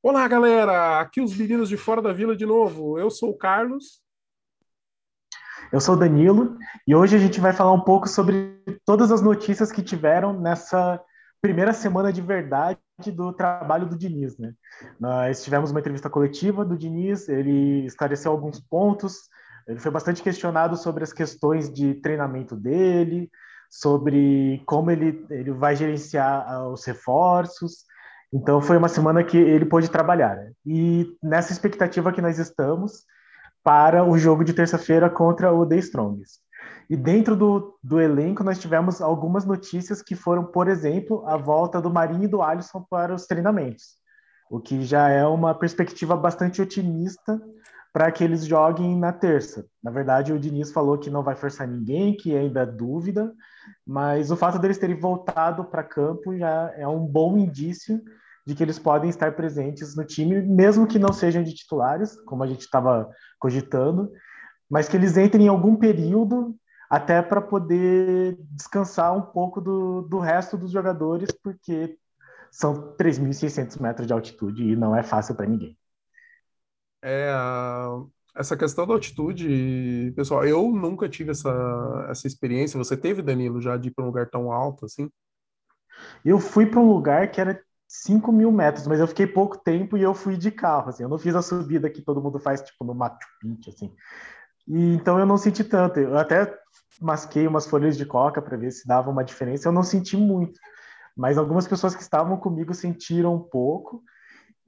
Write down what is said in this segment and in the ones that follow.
Olá, galera! Aqui os meninos de fora da vila de novo. Eu sou o Carlos. Eu sou o Danilo e hoje a gente vai falar um pouco sobre todas as notícias que tiveram nessa primeira semana de verdade do trabalho do Diniz, né? Nós tivemos uma entrevista coletiva do Diniz, ele esclareceu alguns pontos, ele foi bastante questionado sobre as questões de treinamento dele, sobre como ele, ele vai gerenciar ah, os reforços, então foi uma semana que ele pôde trabalhar. Né? E nessa expectativa que nós estamos para o jogo de terça-feira contra o The Strongest. E dentro do, do elenco nós tivemos algumas notícias que foram, por exemplo, a volta do Marinho e do Alisson para os treinamentos, o que já é uma perspectiva bastante otimista para que eles joguem na terça. Na verdade, o Diniz falou que não vai forçar ninguém, que ainda é dúvida, mas o fato deles terem voltado para campo já é um bom indício de que eles podem estar presentes no time, mesmo que não sejam de titulares, como a gente estava cogitando, mas que eles entrem em algum período até para poder descansar um pouco do, do resto dos jogadores, porque são 3.600 metros de altitude e não é fácil para ninguém. É, essa questão da altitude, pessoal, eu nunca tive essa, essa experiência. Você teve, Danilo, já de ir para um lugar tão alto assim? Eu fui para um lugar que era 5 mil metros, mas eu fiquei pouco tempo e eu fui de carro, assim. Eu não fiz a subida que todo mundo faz, tipo, no Machu Picchu, assim. E, então eu não senti tanto. Eu até masquei umas folhas de coca para ver se dava uma diferença. Eu não senti muito, mas algumas pessoas que estavam comigo sentiram um pouco.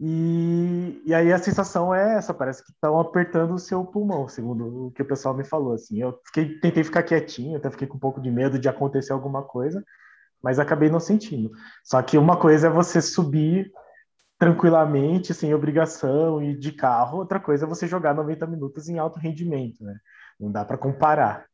E, e aí a sensação é essa, parece que estão apertando o seu pulmão, segundo o que o pessoal me falou. Assim, eu fiquei, tentei ficar quietinho, até fiquei com um pouco de medo de acontecer alguma coisa, mas acabei não sentindo. Só que uma coisa é você subir tranquilamente, sem obrigação e de carro, outra coisa é você jogar 90 minutos em alto rendimento, né? Não dá para comparar.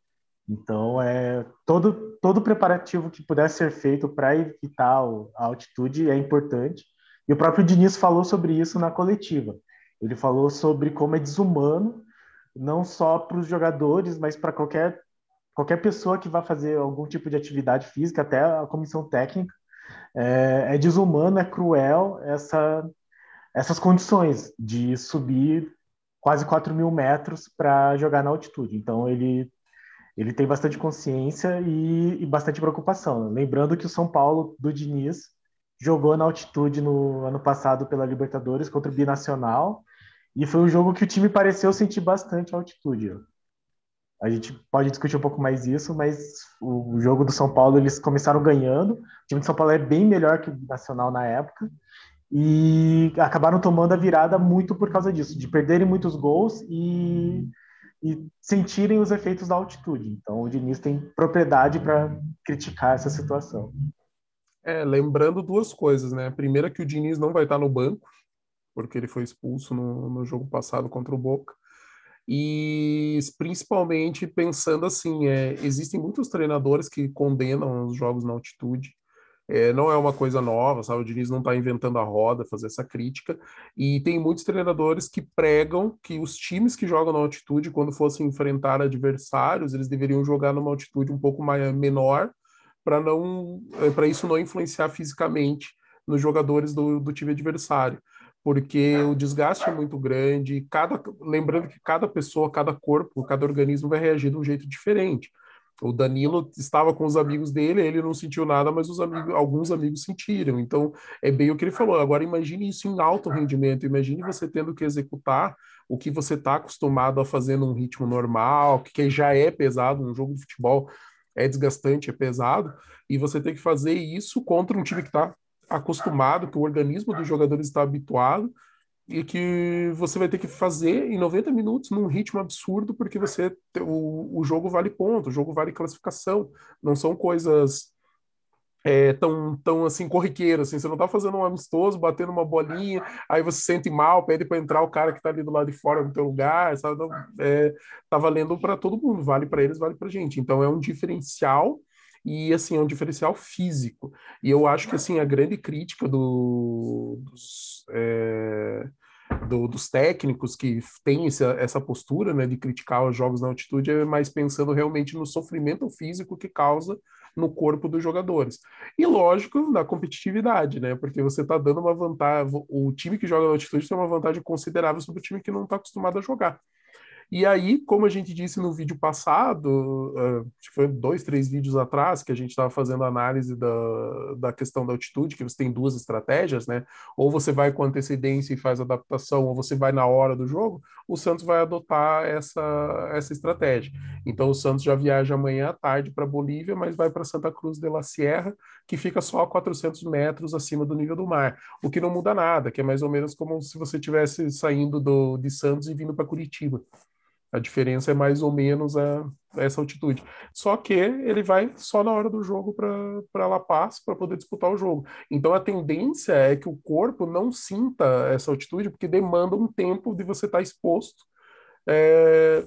Então, é todo todo preparativo que puder ser feito para evitar a altitude é importante e o próprio Diniz falou sobre isso na coletiva. Ele falou sobre como é desumano, não só para os jogadores, mas para qualquer, qualquer pessoa que vá fazer algum tipo de atividade física, até a comissão técnica. É, é desumano, é cruel essa, essas condições de subir quase 4 mil metros para jogar na altitude. Então, ele, ele tem bastante consciência e, e bastante preocupação. Lembrando que o São Paulo do Diniz jogou na altitude no ano passado pela Libertadores contra o Binacional e foi um jogo que o time pareceu sentir bastante altitude. A gente pode discutir um pouco mais isso, mas o jogo do São Paulo eles começaram ganhando. O time de São Paulo é bem melhor que o Nacional na época e acabaram tomando a virada muito por causa disso, de perderem muitos gols e, e sentirem os efeitos da altitude. Então o Diniz tem propriedade para criticar essa situação. É, lembrando duas coisas, né? A primeira que o Diniz não vai estar no banco, porque ele foi expulso no, no jogo passado contra o Boca. E principalmente pensando assim, é, existem muitos treinadores que condenam os jogos na altitude. É, não é uma coisa nova, sabe? O Diniz não está inventando a roda, fazer essa crítica. E tem muitos treinadores que pregam que os times que jogam na altitude, quando fossem enfrentar adversários, eles deveriam jogar numa altitude um pouco mais, menor, para não eh, para isso não influenciar fisicamente nos jogadores do, do time adversário porque o desgaste é muito grande cada lembrando que cada pessoa cada corpo cada organismo vai reagir de um jeito diferente o Danilo estava com os amigos dele, ele não sentiu nada, mas os amigos, alguns amigos sentiram. Então, é bem o que ele falou. Agora, imagine isso em alto rendimento. Imagine você tendo que executar o que você está acostumado a fazer num ritmo normal, que já é pesado, um jogo de futebol é desgastante, é pesado, e você tem que fazer isso contra um time que está acostumado, que o organismo dos jogadores está habituado, e que você vai ter que fazer em 90 minutos num ritmo absurdo, porque você o, o jogo vale ponto, o jogo vale classificação, não são coisas é, tão, tão assim, corriqueiro, assim, você não tá fazendo um amistoso, batendo uma bolinha, aí você se sente mal, pede para entrar o cara que tá ali do lado de fora no teu lugar, sabe? Não, é, tá valendo para todo mundo, vale para eles, vale pra gente. Então é um diferencial e assim é um diferencial físico. E eu acho que assim a grande crítica do, dos, é, do, dos técnicos que têm essa, essa postura né, de criticar os jogos na altitude é mais pensando realmente no sofrimento físico que causa no corpo dos jogadores. E lógico, na competitividade, né? Porque você está dando uma vantagem, o time que joga na altitude tem uma vantagem considerável sobre o time que não está acostumado a jogar. E aí, como a gente disse no vídeo passado, uh, acho que foi dois, três vídeos atrás, que a gente estava fazendo análise da, da questão da altitude, que você tem duas estratégias, né? Ou você vai com antecedência e faz adaptação, ou você vai na hora do jogo, o Santos vai adotar essa, essa estratégia. Então, o Santos já viaja amanhã à tarde para Bolívia, mas vai para Santa Cruz de la Sierra, que fica só a 400 metros acima do nível do mar, o que não muda nada, que é mais ou menos como se você estivesse saindo do, de Santos e vindo para Curitiba. A diferença é mais ou menos a, a essa altitude. Só que ele vai só na hora do jogo para La Paz para poder disputar o jogo. Então a tendência é que o corpo não sinta essa altitude, porque demanda um tempo de você estar tá exposto é,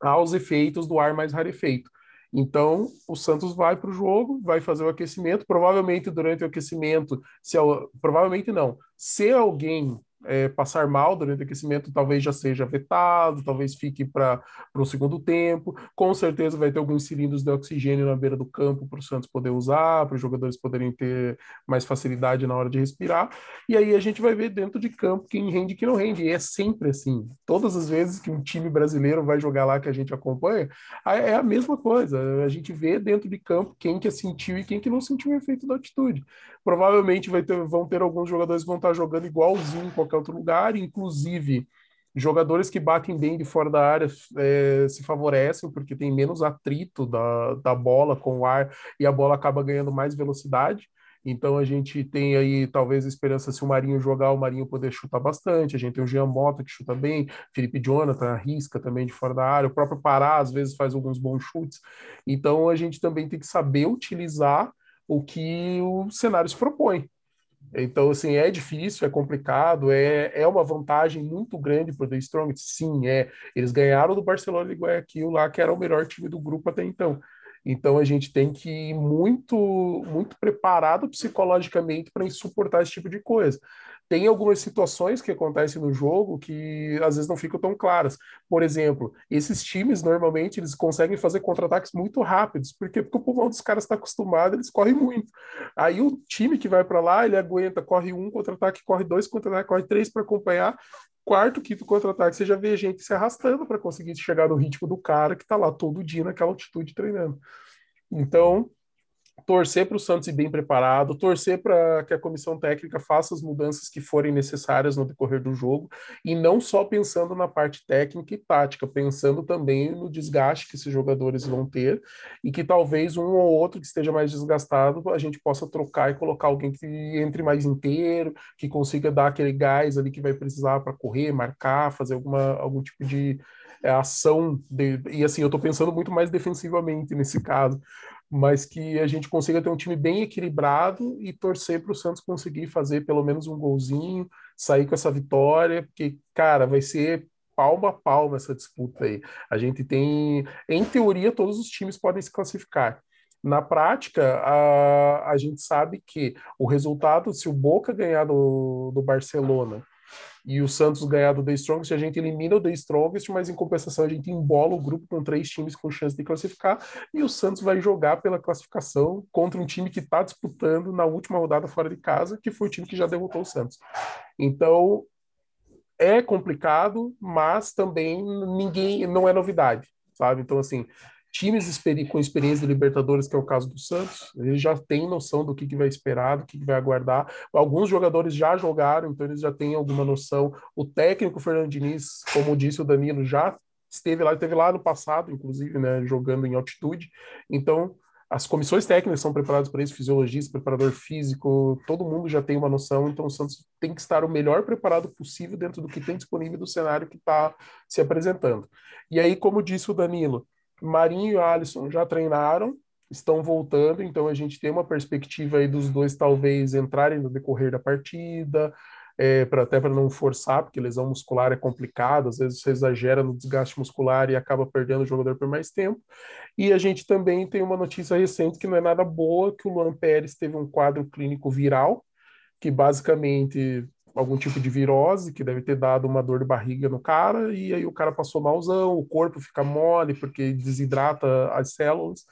aos efeitos do ar mais rarefeito. Então, o Santos vai para o jogo, vai fazer o aquecimento. Provavelmente, durante o aquecimento, se, provavelmente não, se alguém é, passar mal durante o aquecimento, talvez já seja vetado, talvez fique para o segundo tempo. Com certeza vai ter alguns cilindros de oxigênio na beira do campo para o Santos poder usar, para os jogadores poderem ter mais facilidade na hora de respirar. E aí a gente vai ver dentro de campo quem rende e quem não rende. E é sempre assim. Todas as vezes que um time brasileiro vai jogar lá que a gente acompanha, é a mesma coisa. A gente vê dentro de campo quem que sentiu e quem que não sentiu o efeito da altitude. Provavelmente vai ter, vão ter alguns jogadores que vão estar jogando igualzinho qualquer outro lugar, inclusive jogadores que batem bem de fora da área é, se favorecem porque tem menos atrito da, da bola com o ar e a bola acaba ganhando mais velocidade. Então a gente tem aí talvez a esperança se o Marinho jogar, o Marinho poder chutar bastante. A gente tem o Jean Mota que chuta bem, Felipe Jonathan arrisca também de fora da área, o próprio Pará às vezes faz alguns bons chutes. Então a gente também tem que saber utilizar o que o cenário se propõe. Então, assim, é difícil, é complicado, é, é uma vantagem muito grande para o The Strong. Sim, é. Eles ganharam do Barcelona de Guayaquil lá, que era o melhor time do grupo até então. Então, a gente tem que ir muito, muito preparado psicologicamente para suportar esse tipo de coisa tem algumas situações que acontecem no jogo que às vezes não ficam tão claras. Por exemplo, esses times normalmente eles conseguem fazer contra-ataques muito rápidos, porque, porque o pulmão dos caras está acostumado, eles correm muito. Aí o time que vai para lá, ele aguenta, corre um contra-ataque, corre dois contra-ataque, corre três para acompanhar. Quarto, quinto contra-ataque, você já vê gente se arrastando para conseguir chegar no ritmo do cara que está lá todo dia naquela altitude treinando. Então, torcer para o Santos ir bem preparado, torcer para que a comissão técnica faça as mudanças que forem necessárias no decorrer do jogo, e não só pensando na parte técnica e tática, pensando também no desgaste que esses jogadores vão ter, e que talvez um ou outro que esteja mais desgastado, a gente possa trocar e colocar alguém que entre mais inteiro, que consiga dar aquele gás ali que vai precisar para correr, marcar, fazer alguma, algum tipo de é, ação, de, e assim, eu estou pensando muito mais defensivamente nesse caso, mas que a gente consiga ter um time bem equilibrado e torcer para o Santos conseguir fazer pelo menos um golzinho, sair com essa vitória, porque, cara, vai ser palma a palma essa disputa aí. A gente tem, em teoria, todos os times podem se classificar. Na prática, a, a gente sabe que o resultado, se o Boca ganhar do, do Barcelona e o Santos ganhar do The Strongest, a gente elimina o The Strongest, mas em compensação a gente embola o grupo com três times com chance de classificar e o Santos vai jogar pela classificação contra um time que está disputando na última rodada fora de casa, que foi o time que já derrotou o Santos. Então é complicado, mas também ninguém não é novidade, sabe? Então assim, times com experiência de Libertadores, que é o caso do Santos, eles já têm noção do que, que vai esperar, do que, que vai aguardar. Alguns jogadores já jogaram, então eles já têm alguma noção. O técnico Fernando Diniz, como disse o Danilo, já esteve lá, esteve lá no passado, inclusive, né, jogando em altitude. Então, as comissões técnicas são preparadas para isso, fisiologista, preparador físico, todo mundo já tem uma noção, então o Santos tem que estar o melhor preparado possível dentro do que tem disponível do cenário que está se apresentando. E aí, como disse o Danilo, Marinho e Alisson já treinaram, estão voltando, então a gente tem uma perspectiva aí dos dois talvez entrarem no decorrer da partida, é, pra, até para não forçar, porque lesão muscular é complicado, às vezes você exagera no desgaste muscular e acaba perdendo o jogador por mais tempo. E a gente também tem uma notícia recente que não é nada boa, que o Luan Pérez teve um quadro clínico viral, que basicamente algum tipo de virose que deve ter dado uma dor de barriga no cara, e aí o cara passou malzão, o corpo fica mole porque desidrata as células.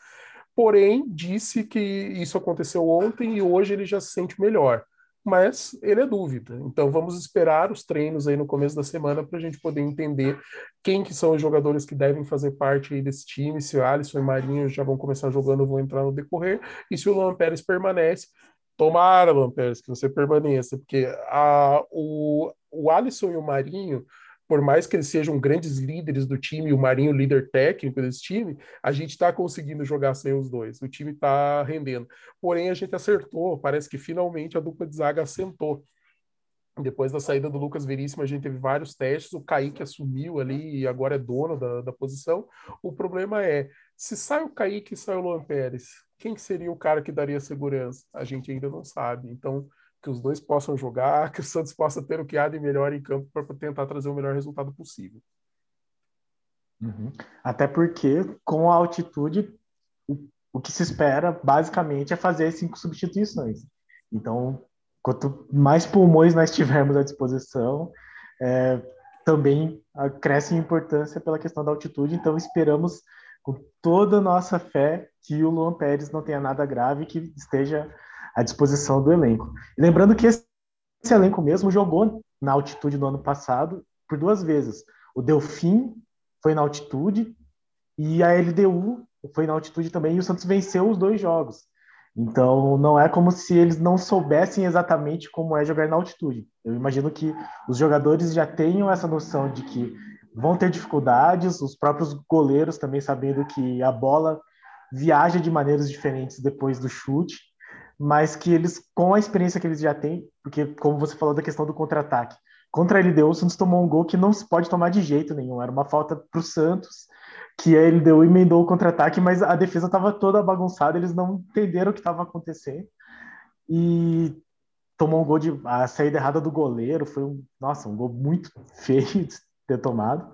porém disse que isso aconteceu ontem e hoje ele já se sente melhor. Mas ele é dúvida. Então vamos esperar os treinos aí no começo da semana para a gente poder entender quem que são os jogadores que devem fazer parte aí desse time, se o Alisson e Marinho já vão começar jogando, vão entrar no decorrer, e se o Luan Pérez permanece. Tomara, Pérez, que você permaneça, porque a, o, o Alisson e o Marinho por mais que eles sejam grandes líderes do time, o Marinho líder técnico desse time, a gente está conseguindo jogar sem os dois. O time está rendendo. Porém, a gente acertou. Parece que finalmente a dupla de zaga assentou. Depois da saída do Lucas Veríssimo, a gente teve vários testes. O Kaique assumiu ali e agora é dono da, da posição. O problema é, se sai o Kaique e sai o Luan Pérez, quem seria o cara que daria segurança? A gente ainda não sabe. Então, que os dois possam jogar, que o Santos possa ter o que há de melhor em campo para tentar trazer o melhor resultado possível. Uhum. Até porque, com a altitude, o, o, que se espera, basicamente, é fazer cinco substituições. Então, quanto mais pulmões nós tivermos à disposição, é, também cresce em importância pela questão da altitude. Então, esperamos toda a nossa fé que o Luan Pérez não tenha nada grave, que esteja à disposição do elenco. Lembrando que esse elenco mesmo jogou na altitude no ano passado por duas vezes. O Delfim foi na altitude e a LDU foi na altitude também, e o Santos venceu os dois jogos. Então, não é como se eles não soubessem exatamente como é jogar na altitude. Eu imagino que os jogadores já tenham essa noção de que vão ter dificuldades, os próprios goleiros também sabendo que a bola viaja de maneiras diferentes depois do chute mas que eles, com a experiência que eles já têm, porque como você falou da questão do contra-ataque, contra a LDU, o Santos tomou um gol que não se pode tomar de jeito nenhum, era uma falta para o Santos, que a LDU emendou o contra-ataque, mas a defesa estava toda bagunçada, eles não entenderam o que estava acontecendo, e tomou um gol de a saída errada do goleiro, foi um, nossa, um gol muito feio ter tomado,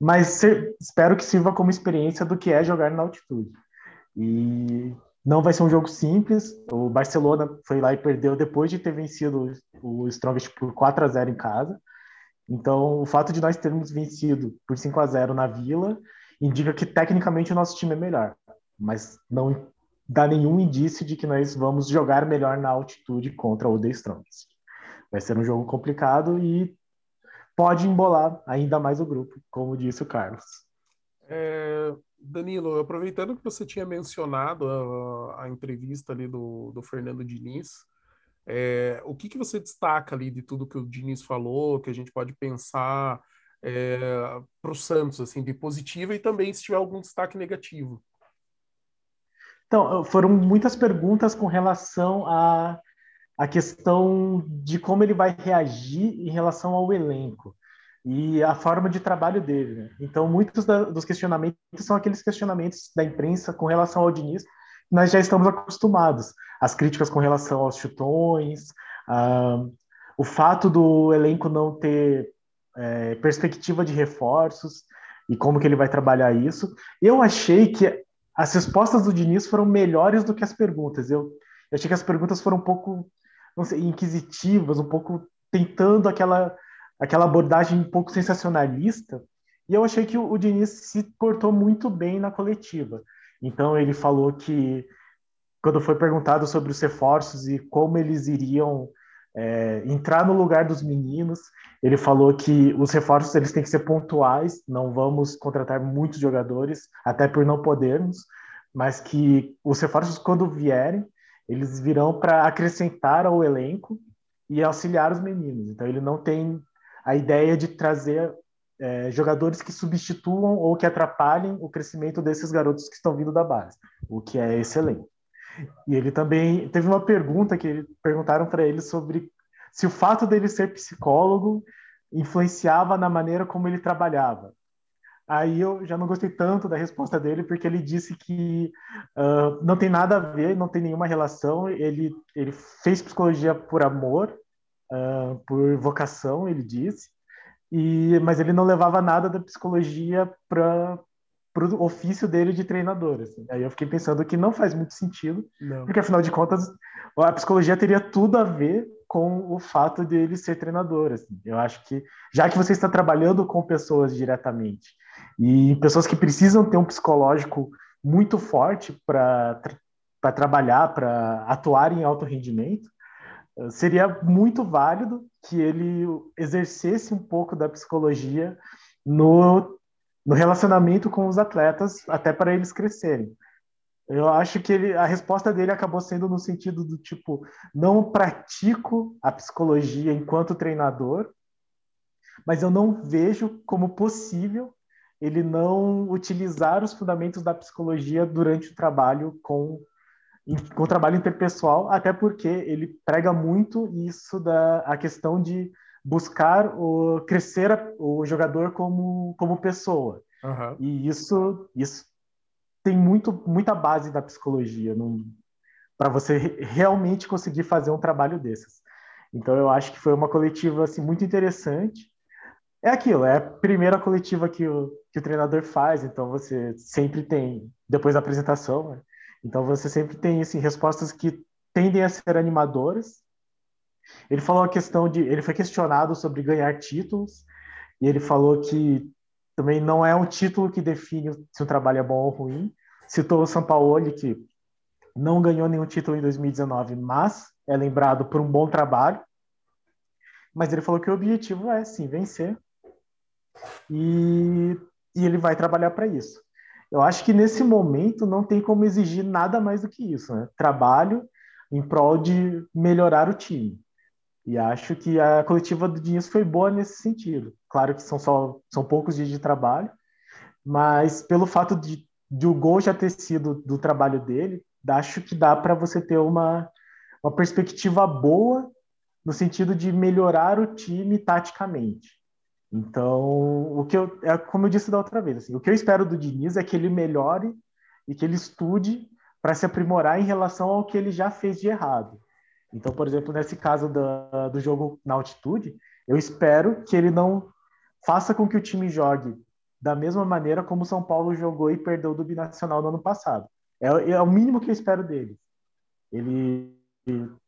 mas espero que sirva como experiência do que é jogar na altitude. E não vai ser um jogo simples. O Barcelona foi lá e perdeu depois de ter vencido o Strongest por 4 a 0 em casa. Então, o fato de nós termos vencido por 5 a 0 na Vila indica que tecnicamente o nosso time é melhor, mas não dá nenhum indício de que nós vamos jogar melhor na altitude contra o The Strongest. Vai ser um jogo complicado e pode embolar ainda mais o grupo, como disse o Carlos. É, Danilo, aproveitando que você tinha mencionado a, a entrevista ali do, do Fernando Diniz, é, o que, que você destaca ali de tudo que o Diniz falou, que a gente pode pensar é, para o Santos, assim, de positivo e também se tiver algum destaque negativo? Então, foram muitas perguntas com relação a, a questão de como ele vai reagir em relação ao elenco e a forma de trabalho dele. Né? Então, muitos da, dos questionamentos são aqueles questionamentos da imprensa com relação ao Diniz, nós já estamos acostumados. As críticas com relação aos chutões, o fato do elenco não ter é, perspectiva de reforços e como que ele vai trabalhar isso. Eu achei que as respostas do Diniz foram melhores do que as perguntas. Eu, eu achei que as perguntas foram um pouco, não sei, inquisitivas, um pouco tentando aquela aquela abordagem um pouco sensacionalista, e eu achei que o, o Diniz se portou muito bem na coletiva. Então ele falou que quando foi perguntado sobre os reforços e como eles iriam é, entrar no lugar dos meninos, ele falou que os reforços eles têm que ser pontuais, não vamos contratar muitos jogadores, até por não podermos, mas que os reforços quando vierem, eles virão para acrescentar ao elenco e auxiliar os meninos. Então ele não tem a ideia de trazer é, jogadores que substituam ou que atrapalhem o crescimento desses garotos que estão vindo da base, o que é excelente. E ele também teve uma pergunta que perguntaram para ele sobre se o fato dele ser psicólogo influenciava na maneira como ele trabalhava. Aí eu já não gostei tanto da resposta dele, porque ele disse que uh, não tem nada a ver, não tem nenhuma relação. Ele, ele fez psicologia por amor uh, por vocação, ele disse, e, mas ele não levava nada da psicologia para o ofício dele de treinador. Assim. Aí eu fiquei pensando que não faz muito sentido, não. porque afinal de contas a psicologia teria tudo a ver com o fato de ele ser treinador. Assim. Eu acho que, já que você está trabalhando com pessoas diretamente, e pessoas que precisam ter um psicológico muito forte para tra trabalhar, para atuar em alto rendimento, seria muito válido que ele exercesse um pouco da psicologia no, no relacionamento com os atletas, até para eles crescerem. Eu acho que ele, a resposta dele acabou sendo no sentido do tipo, não pratico a psicologia enquanto treinador, mas eu não vejo como possível ele não utilizar os fundamentos da psicologia durante o trabalho com, com o trabalho interpessoal, até porque ele prega muito isso da a questão de buscar o crescer o jogador como como pessoa. Uhum. E isso isso tem muito muita base da psicologia para você realmente conseguir fazer um trabalho desses. Então eu acho que foi uma coletiva assim muito interessante é aquilo, é a primeira coletiva que o, que o treinador faz, então você sempre tem, depois da apresentação, né? então você sempre tem assim, respostas que tendem a ser animadoras. Ele falou a questão de. Ele foi questionado sobre ganhar títulos, e ele falou que também não é um título que define se o trabalho é bom ou ruim. Citou o São Paulo, que não ganhou nenhum título em 2019, mas é lembrado por um bom trabalho. Mas ele falou que o objetivo é, sim, vencer e, e ele vai trabalhar para isso. Eu acho que nesse momento não tem como exigir nada mais do que isso, né? Trabalho em prol de melhorar o time. E acho que a coletiva do Diniz foi boa nesse sentido. Claro que são só são poucos dias de trabalho, mas pelo fato de, de o gol já ter sido do trabalho dele, acho que dá para você ter uma, uma perspectiva boa no sentido de melhorar o time taticamente. Então, o que eu, é como eu disse da outra vez, assim, o que eu espero do Diniz é que ele melhore e que ele estude para se aprimorar em relação ao que ele já fez de errado. Então, por exemplo, nesse caso do, jogo na altitude, eu espero que ele não faça com que o time jogue da mesma maneira como o São Paulo jogou e perdeu do Binacional no ano passado. É, é o mínimo que eu espero dele. Ele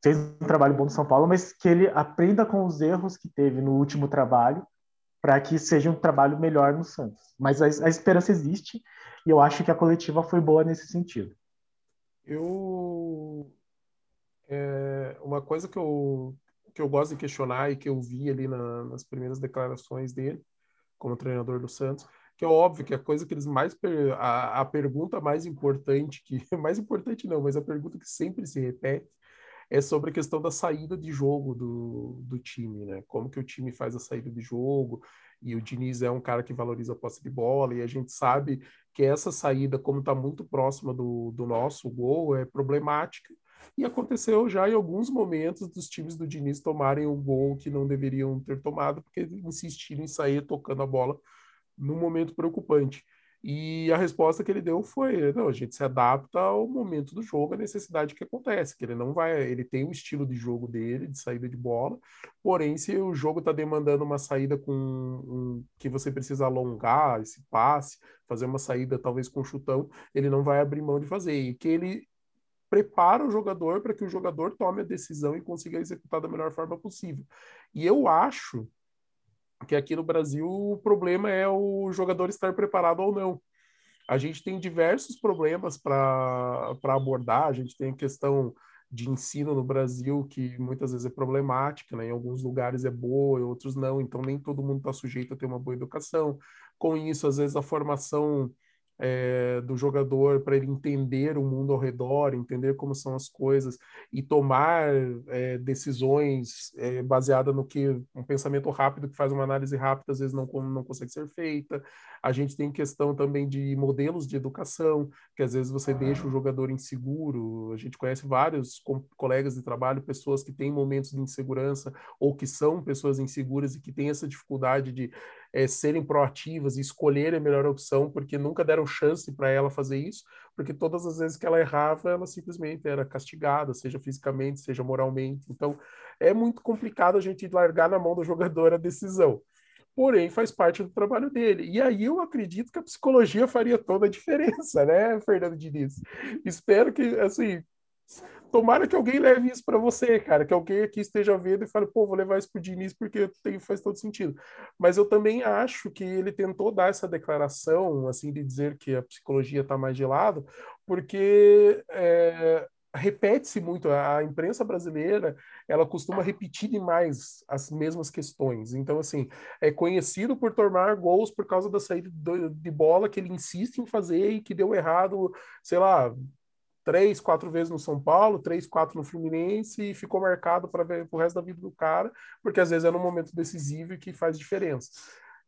fez um trabalho bom no São Paulo, mas que ele aprenda com os erros que teve no último trabalho para que seja um trabalho melhor no Santos. Mas a, a, esperança existe e eu acho que a coletiva foi boa nesse sentido. Eu é, uma coisa que eu que eu gosto de questionar e que eu vi ali na, nas primeiras declarações dele como treinador do Santos, que é óbvio que a coisa que eles mais a, a pergunta mais importante que mais importante não, mas a pergunta que sempre se repete é sobre a questão da saída de jogo do, do time, né? Como que o time faz a saída de jogo, e o Diniz é um cara que valoriza a posse de bola, e a gente sabe que essa saída, como está muito próxima do, do nosso gol, é problemática, e aconteceu já em alguns momentos dos times do Diniz tomarem o gol que não deveriam ter tomado, porque insistiram em sair tocando a bola num momento preocupante. E a resposta que ele deu foi: não, a gente se adapta ao momento do jogo, à necessidade que acontece, que ele não vai, ele tem o estilo de jogo dele, de saída de bola, porém, se o jogo está demandando uma saída com um, que você precisa alongar esse passe, fazer uma saída talvez com chutão, ele não vai abrir mão de fazer. E que ele prepara o jogador para que o jogador tome a decisão e consiga executar da melhor forma possível. E eu acho que aqui no Brasil o problema é o jogador estar preparado ou não. A gente tem diversos problemas para abordar, a gente tem a questão de ensino no Brasil que muitas vezes é problemática, né? em alguns lugares é boa, em outros não, então nem todo mundo está sujeito a ter uma boa educação. Com isso, às vezes a formação é, do jogador para ele entender o mundo ao redor, entender como são as coisas e tomar é, decisões é, baseadas no que um pensamento rápido que faz uma análise rápida às vezes não, não consegue ser feita. A gente tem questão também de modelos de educação, que às vezes você deixa o jogador inseguro. A gente conhece vários colegas de trabalho, pessoas que têm momentos de insegurança ou que são pessoas inseguras e que têm essa dificuldade de é, serem proativas e escolherem a melhor opção, porque nunca deram chance para ela fazer isso, porque todas as vezes que ela errava, ela simplesmente era castigada, seja fisicamente, seja moralmente. Então, é muito complicado a gente largar na mão do jogador a decisão. Porém, faz parte do trabalho dele. E aí eu acredito que a psicologia faria toda a diferença, né, Fernando Diniz? Espero que, assim, Tomara que alguém leve isso para você, cara, que alguém aqui esteja vendo e fale, pô, vou levar isso pro Diniz porque tem, faz todo sentido. Mas eu também acho que ele tentou dar essa declaração, assim, de dizer que a psicologia está mais de lado, porque é, repete-se muito, a imprensa brasileira, ela costuma repetir demais as mesmas questões. Então, assim, é conhecido por tomar gols por causa da saída de bola que ele insiste em fazer e que deu errado, sei lá, três, quatro vezes no São Paulo, três, quatro no Fluminense e ficou marcado para ver o resto da vida do cara, porque às vezes é no momento decisivo e que faz diferença.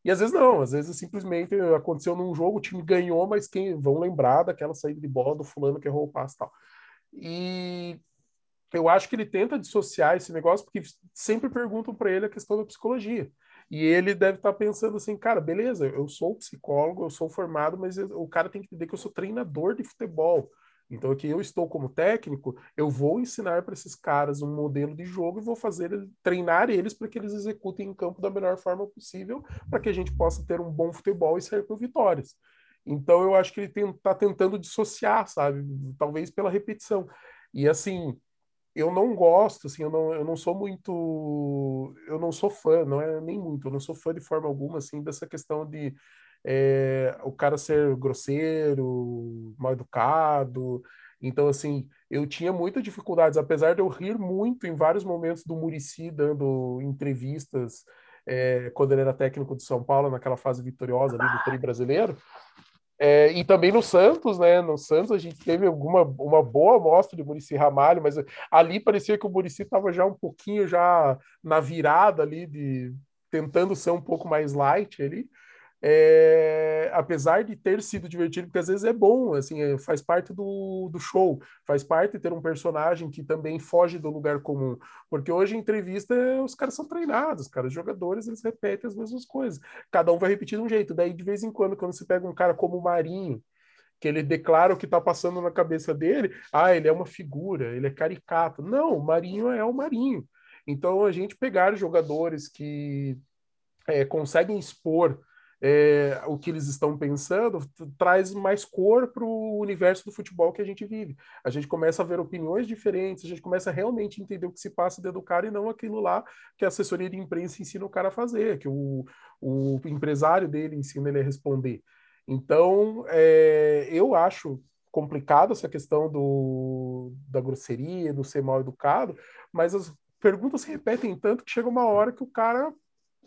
E às vezes não, às vezes simplesmente aconteceu num jogo, o time ganhou, mas quem vão lembrar daquela saída de bola do fulano que errou o passe e tal. E eu acho que ele tenta dissociar esse negócio porque sempre perguntam para ele a questão da psicologia. E ele deve estar tá pensando assim, cara, beleza, eu sou psicólogo, eu sou formado, mas o cara tem que entender que eu sou treinador de futebol. Então, aqui eu estou como técnico, eu vou ensinar para esses caras um modelo de jogo e vou fazer treinar eles para que eles executem em campo da melhor forma possível, para que a gente possa ter um bom futebol e sair com vitórias. Então, eu acho que ele está tentando dissociar, sabe? Talvez pela repetição. E assim, eu não gosto, assim, eu não, eu não sou muito, eu não sou fã, não é nem muito, eu não sou fã de forma alguma, assim, dessa questão de é, o cara ser grosseiro, mal educado. Então, assim, eu tinha muitas dificuldades, apesar de eu rir muito em vários momentos do Murici dando entrevistas é, quando ele era técnico de São Paulo, naquela fase vitoriosa ali do Tri brasileiro. É, e também no Santos, né? No Santos a gente teve alguma uma boa amostra de Murici Ramalho, mas ali parecia que o Murici estava já um pouquinho já na virada ali de tentando ser um pouco mais light ali é, apesar de ter sido divertido, porque às vezes é bom, assim, é, faz parte do, do show, faz parte ter um personagem que também foge do lugar comum, porque hoje em entrevista os caras são treinados, cara, os jogadores eles repetem as mesmas coisas, cada um vai repetir de um jeito, daí de vez em quando, quando você pega um cara como o Marinho, que ele declara o que está passando na cabeça dele, ah, ele é uma figura, ele é caricato. Não, o Marinho é o Marinho. Então, a gente pegar jogadores que é, conseguem expor é, o que eles estão pensando, traz mais cor para o universo do futebol que a gente vive. A gente começa a ver opiniões diferentes, a gente começa a realmente entender o que se passa dentro do cara e não aquilo lá que a assessoria de imprensa ensina o cara a fazer, que o, o empresário dele ensina ele a responder. Então, é, eu acho complicado essa questão do, da grosseria, do ser mal educado, mas as perguntas se repetem tanto que chega uma hora que o cara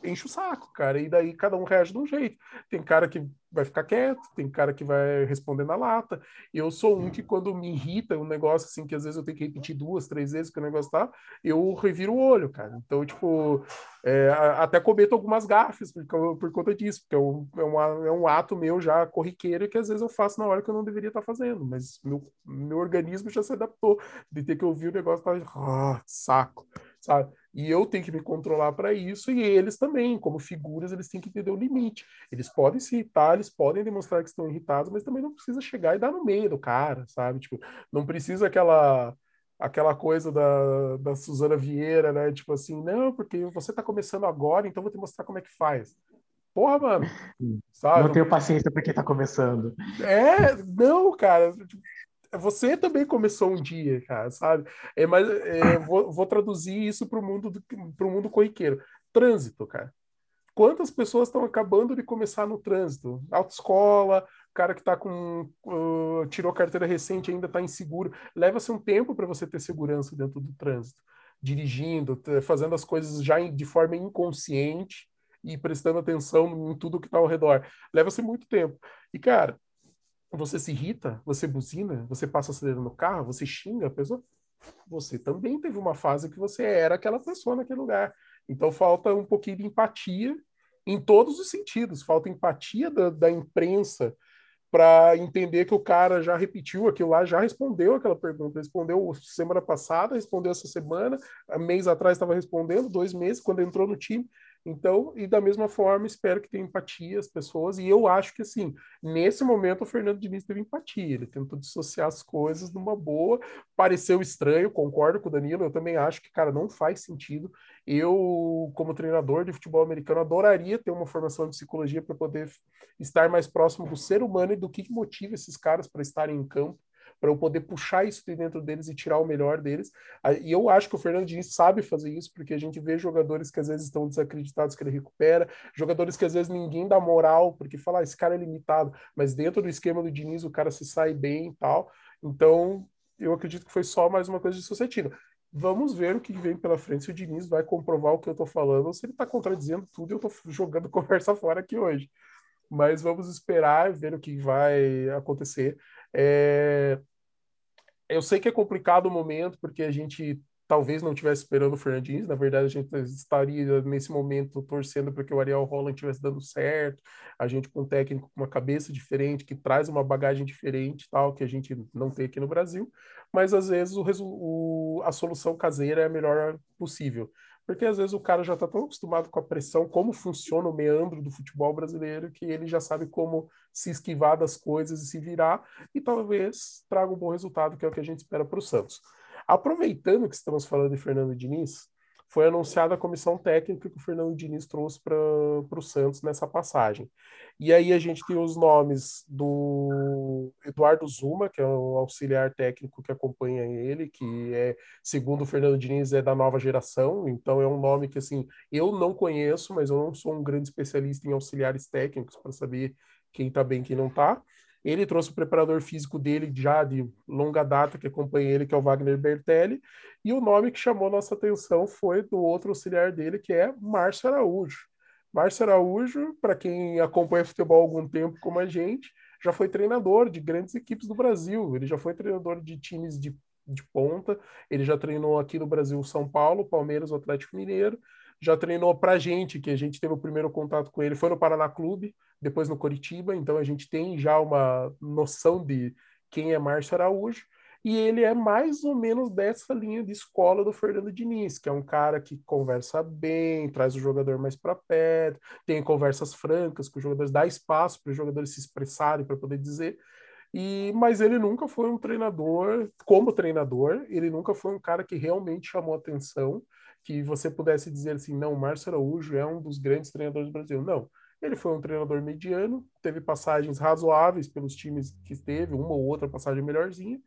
enche o saco, cara. E daí cada um reage de um jeito. Tem cara que vai ficar quieto, tem cara que vai responder na lata. Eu sou um que, quando me irrita um negócio assim, que às vezes eu tenho que repetir duas, três vezes que o negócio tá, eu reviro o olho, cara. Então, tipo, é, até cometo algumas gafes por, por conta disso, porque é um, é, uma, é um ato meu já corriqueiro que às vezes eu faço na hora que eu não deveria estar tá fazendo. Mas meu, meu organismo já se adaptou de ter que ouvir o negócio e falar, ah, saco, sabe? E eu tenho que me controlar para isso, e eles também, como figuras, eles têm que entender o limite. Eles podem se irritar, eles podem demonstrar que estão irritados, mas também não precisa chegar e dar no meio do cara, sabe? Tipo, não precisa aquela aquela coisa da, da Suzana Vieira, né? Tipo assim, não, porque você está começando agora, então vou te mostrar como é que faz. Porra, mano. Sabe? Não tenho paciência porque está começando. É, não, cara. Você também começou um dia, cara, sabe? É, mas é, vou, vou, traduzir isso para o mundo, pro mundo corriqueiro. Trânsito, cara. Quantas pessoas estão acabando de começar no trânsito? Autoescola, cara que tá com. Uh, tirou carteira recente ainda está inseguro. Leva-se um tempo para você ter segurança dentro do trânsito. Dirigindo, fazendo as coisas já de forma inconsciente e prestando atenção em tudo que está ao redor. Leva-se muito tempo. E, cara, você se irrita, você buzina, você passa acelerando no carro, você xinga a pessoa, você também teve uma fase que você era aquela pessoa naquele lugar. Então falta um pouquinho de empatia em todos os sentidos. Falta empatia da, da imprensa para entender que o cara já repetiu aquilo lá, já respondeu aquela pergunta. Respondeu semana passada, respondeu essa semana, mês atrás estava respondendo, dois meses, quando entrou no time. Então, e da mesma forma, espero que tenha empatia as pessoas. E eu acho que, assim, nesse momento, o Fernando Diniz teve empatia. Ele tentou dissociar as coisas numa boa. Pareceu estranho, concordo com o Danilo. Eu também acho que, cara, não faz sentido. Eu, como treinador de futebol americano, adoraria ter uma formação de psicologia para poder estar mais próximo do ser humano e do que motiva esses caras para estarem em campo para eu poder puxar isso de dentro deles e tirar o melhor deles. E eu acho que o Fernando Diniz sabe fazer isso, porque a gente vê jogadores que às vezes estão desacreditados que ele recupera, jogadores que às vezes ninguém dá moral, porque fala, ah, esse cara é limitado, mas dentro do esquema do Diniz o cara se sai bem e tal. Então, eu acredito que foi só mais uma coisa de Societino. Vamos ver o que vem pela frente, se o Diniz vai comprovar o que eu estou falando, ou se ele está contradizendo tudo e eu estou jogando conversa fora aqui hoje. Mas vamos esperar ver o que vai acontecer. É... Eu sei que é complicado o momento, porque a gente talvez não estivesse esperando o Fernandinho, na verdade a gente estaria nesse momento torcendo para que o Ariel Holland estivesse dando certo, a gente com um técnico com uma cabeça diferente, que traz uma bagagem diferente, tal, que a gente não tem aqui no Brasil, mas às vezes o, o, a solução caseira é a melhor possível, porque às vezes o cara já está tão acostumado com a pressão, como funciona o meandro do futebol brasileiro, que ele já sabe como se esquivar das coisas e se virar, e talvez traga um bom resultado, que é o que a gente espera para o Santos. Aproveitando que estamos falando de Fernando Diniz, foi anunciada a comissão técnica que o Fernando Diniz trouxe para o Santos nessa passagem. E aí a gente tem os nomes do Eduardo Zuma, que é o auxiliar técnico que acompanha ele, que é, segundo o Fernando Diniz, é da nova geração, então é um nome que assim, eu não conheço, mas eu não sou um grande especialista em auxiliares técnicos para saber quem está bem e quem não está. Ele trouxe o preparador físico dele já de longa data, que acompanha ele, que é o Wagner Bertelli, e o nome que chamou nossa atenção foi do outro auxiliar dele, que é Márcio Araújo. Márcio Araújo, para quem acompanha futebol há algum tempo como a gente, já foi treinador de grandes equipes do Brasil, ele já foi treinador de times de, de ponta, ele já treinou aqui no Brasil São Paulo, Palmeiras, Atlético Mineiro, já treinou para gente, que a gente teve o primeiro contato com ele, foi no Paraná Clube, depois no Coritiba, então a gente tem já uma noção de quem é Márcio Araújo, e ele é mais ou menos dessa linha de escola do Fernando Diniz, que é um cara que conversa bem, traz o jogador mais para perto, tem conversas francas com os jogadores, dá espaço para os jogadores se expressarem para poder dizer. E, mas ele nunca foi um treinador, como treinador, ele nunca foi um cara que realmente chamou atenção que você pudesse dizer assim, não, o Márcio Araújo é um dos grandes treinadores do Brasil. Não, ele foi um treinador mediano, teve passagens razoáveis pelos times que teve, uma ou outra passagem melhorzinha,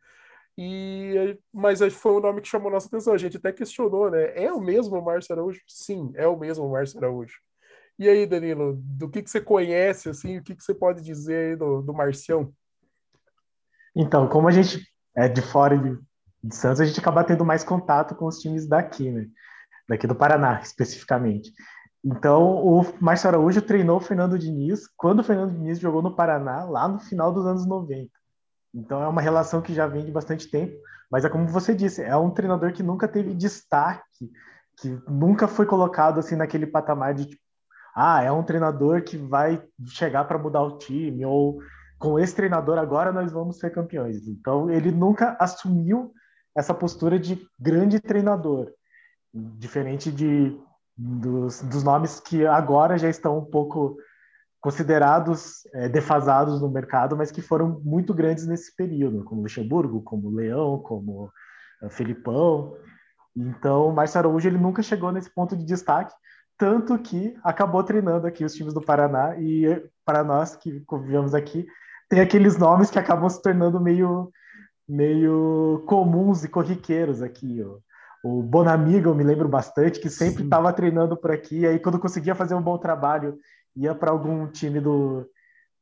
e mas foi um nome que chamou nossa atenção. A gente até questionou, né? É o mesmo Márcio Araújo? Sim, é o mesmo Márcio Araújo. E aí, Danilo, do que, que você conhece, assim, o que, que você pode dizer aí do, do Marcião? Então, como a gente é de fora de, de Santos, a gente acaba tendo mais contato com os times daqui, né? Daqui do Paraná, especificamente. Então, o Márcio Araújo treinou o Fernando Diniz quando o Fernando Diniz jogou no Paraná, lá no final dos anos 90. Então, é uma relação que já vem de bastante tempo, mas é como você disse, é um treinador que nunca teve destaque, que nunca foi colocado assim naquele patamar de tipo, ah, é um treinador que vai chegar para mudar o time, ou com esse treinador agora nós vamos ser campeões. Então, ele nunca assumiu essa postura de grande treinador diferente de dos, dos nomes que agora já estão um pouco considerados é, defasados no mercado, mas que foram muito grandes nesse período, como Luxemburgo, como Leão, como uh, Felipão. Então, Márcio Araújo ele nunca chegou nesse ponto de destaque, tanto que acabou treinando aqui os times do Paraná e para nós que convivemos aqui, tem aqueles nomes que acabam se tornando meio meio comuns e corriqueiros aqui, ó. O Bonamiga, eu me lembro bastante, que sempre estava treinando por aqui, e aí quando conseguia fazer um bom trabalho, ia para algum time do,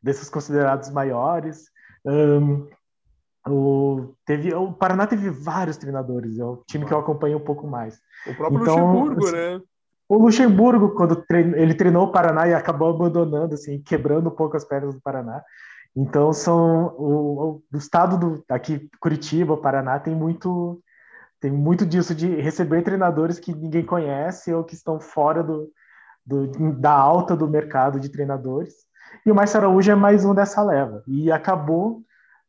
desses considerados maiores. Um, o, teve, o Paraná teve vários treinadores, é o time que eu acompanho um pouco mais. O próprio então, Luxemburgo, assim, né? O Luxemburgo, quando treino, ele treinou o Paraná e acabou abandonando, assim, quebrando um pouco as pernas do Paraná. Então, são o, o, estado do, aqui, Curitiba, Paraná, tem muito tem muito disso de receber treinadores que ninguém conhece ou que estão fora do, do, da alta do mercado de treinadores. E o Márcio Araújo é mais um dessa leva. E acabou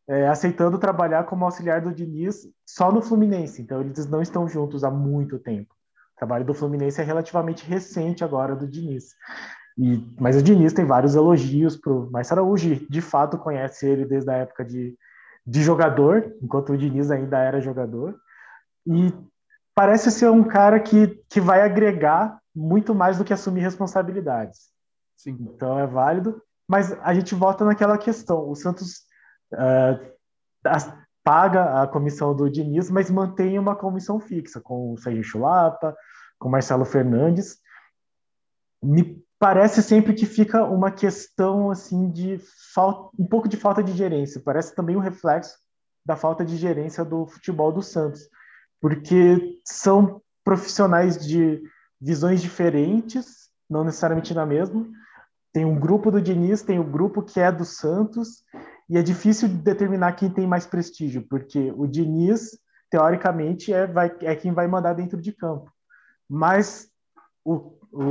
é, aceitando trabalhar como auxiliar do Diniz só no Fluminense. Então, eles não estão juntos há muito tempo. O trabalho do Fluminense é relativamente recente agora do Diniz. E, mas o Diniz tem vários elogios para o Márcio Araújo. De fato, conhece ele desde a época de, de jogador, enquanto o Diniz ainda era jogador. E parece ser um cara que, que vai agregar muito mais do que assumir responsabilidades. Sim. Então é válido. Mas a gente volta naquela questão. O Santos está paga a comissão do Diniz, mas mantém uma comissão fixa com o Sérgio Chulapa, com o Marcelo Fernandes. Me parece sempre que fica uma questão assim de falta, um pouco de falta de gerência. Parece também um reflexo da falta de gerência do futebol do Santos, porque são profissionais de visões diferentes, não necessariamente na mesma. Tem um grupo do Diniz, tem o um grupo que é do Santos, e é difícil determinar quem tem mais prestígio, porque o Diniz, teoricamente, é, vai, é quem vai mandar dentro de campo. Mas o, o,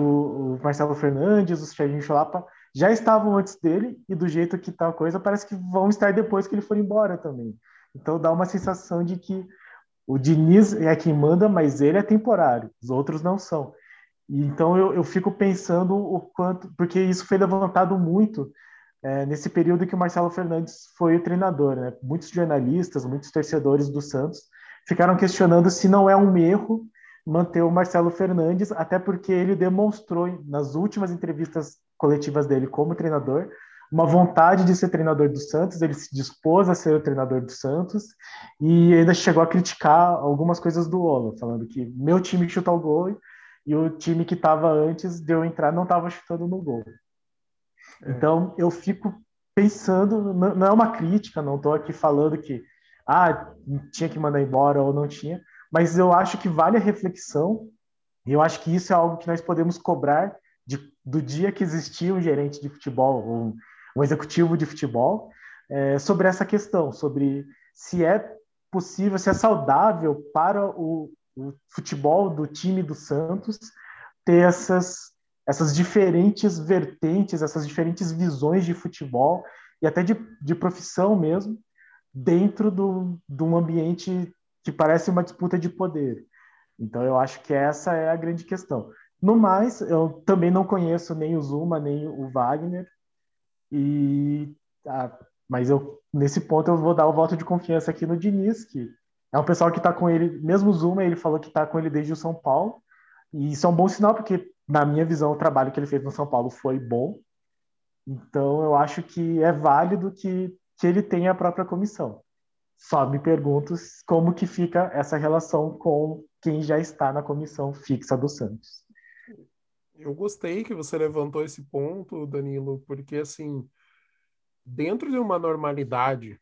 o Marcelo Fernandes, o Serginho Cholapa já estavam antes dele, e do jeito que tá a coisa, parece que vão estar depois que ele for embora também. Então dá uma sensação de que o Diniz é quem manda, mas ele é temporário, os outros não são. Então eu, eu fico pensando o quanto, porque isso foi levantado muito é, nesse período que o Marcelo Fernandes foi o treinador. Né? Muitos jornalistas, muitos torcedores do Santos ficaram questionando se não é um erro manter o Marcelo Fernandes, até porque ele demonstrou nas últimas entrevistas coletivas dele como treinador uma vontade de ser treinador do Santos, ele se dispôs a ser o treinador do Santos e ainda chegou a criticar algumas coisas do Ola, falando que meu time chuta o gol e o time que estava antes de eu entrar não estava chutando no gol. É. Então eu fico pensando, não é uma crítica, não estou aqui falando que ah, tinha que mandar embora ou não tinha, mas eu acho que vale a reflexão e eu acho que isso é algo que nós podemos cobrar de, do dia que existia um gerente de futebol, um, um executivo de futebol, é, sobre essa questão, sobre se é possível, se é saudável para o, o futebol do time do Santos ter essas, essas diferentes vertentes, essas diferentes visões de futebol e até de, de profissão mesmo, dentro do, de um ambiente que parece uma disputa de poder. Então, eu acho que essa é a grande questão. No mais, eu também não conheço nem o Zuma, nem o Wagner, e, ah, mas eu nesse ponto eu vou dar o voto de confiança aqui no Diniz, que é um pessoal que está com ele, mesmo Zuma, ele falou que está com ele desde o São Paulo. E isso é um bom sinal, porque, na minha visão, o trabalho que ele fez no São Paulo foi bom. Então, eu acho que é válido que, que ele tenha a própria comissão. Só me pergunto como que fica essa relação com quem já está na comissão fixa do Santos. Eu gostei que você levantou esse ponto, Danilo, porque assim, dentro de uma normalidade,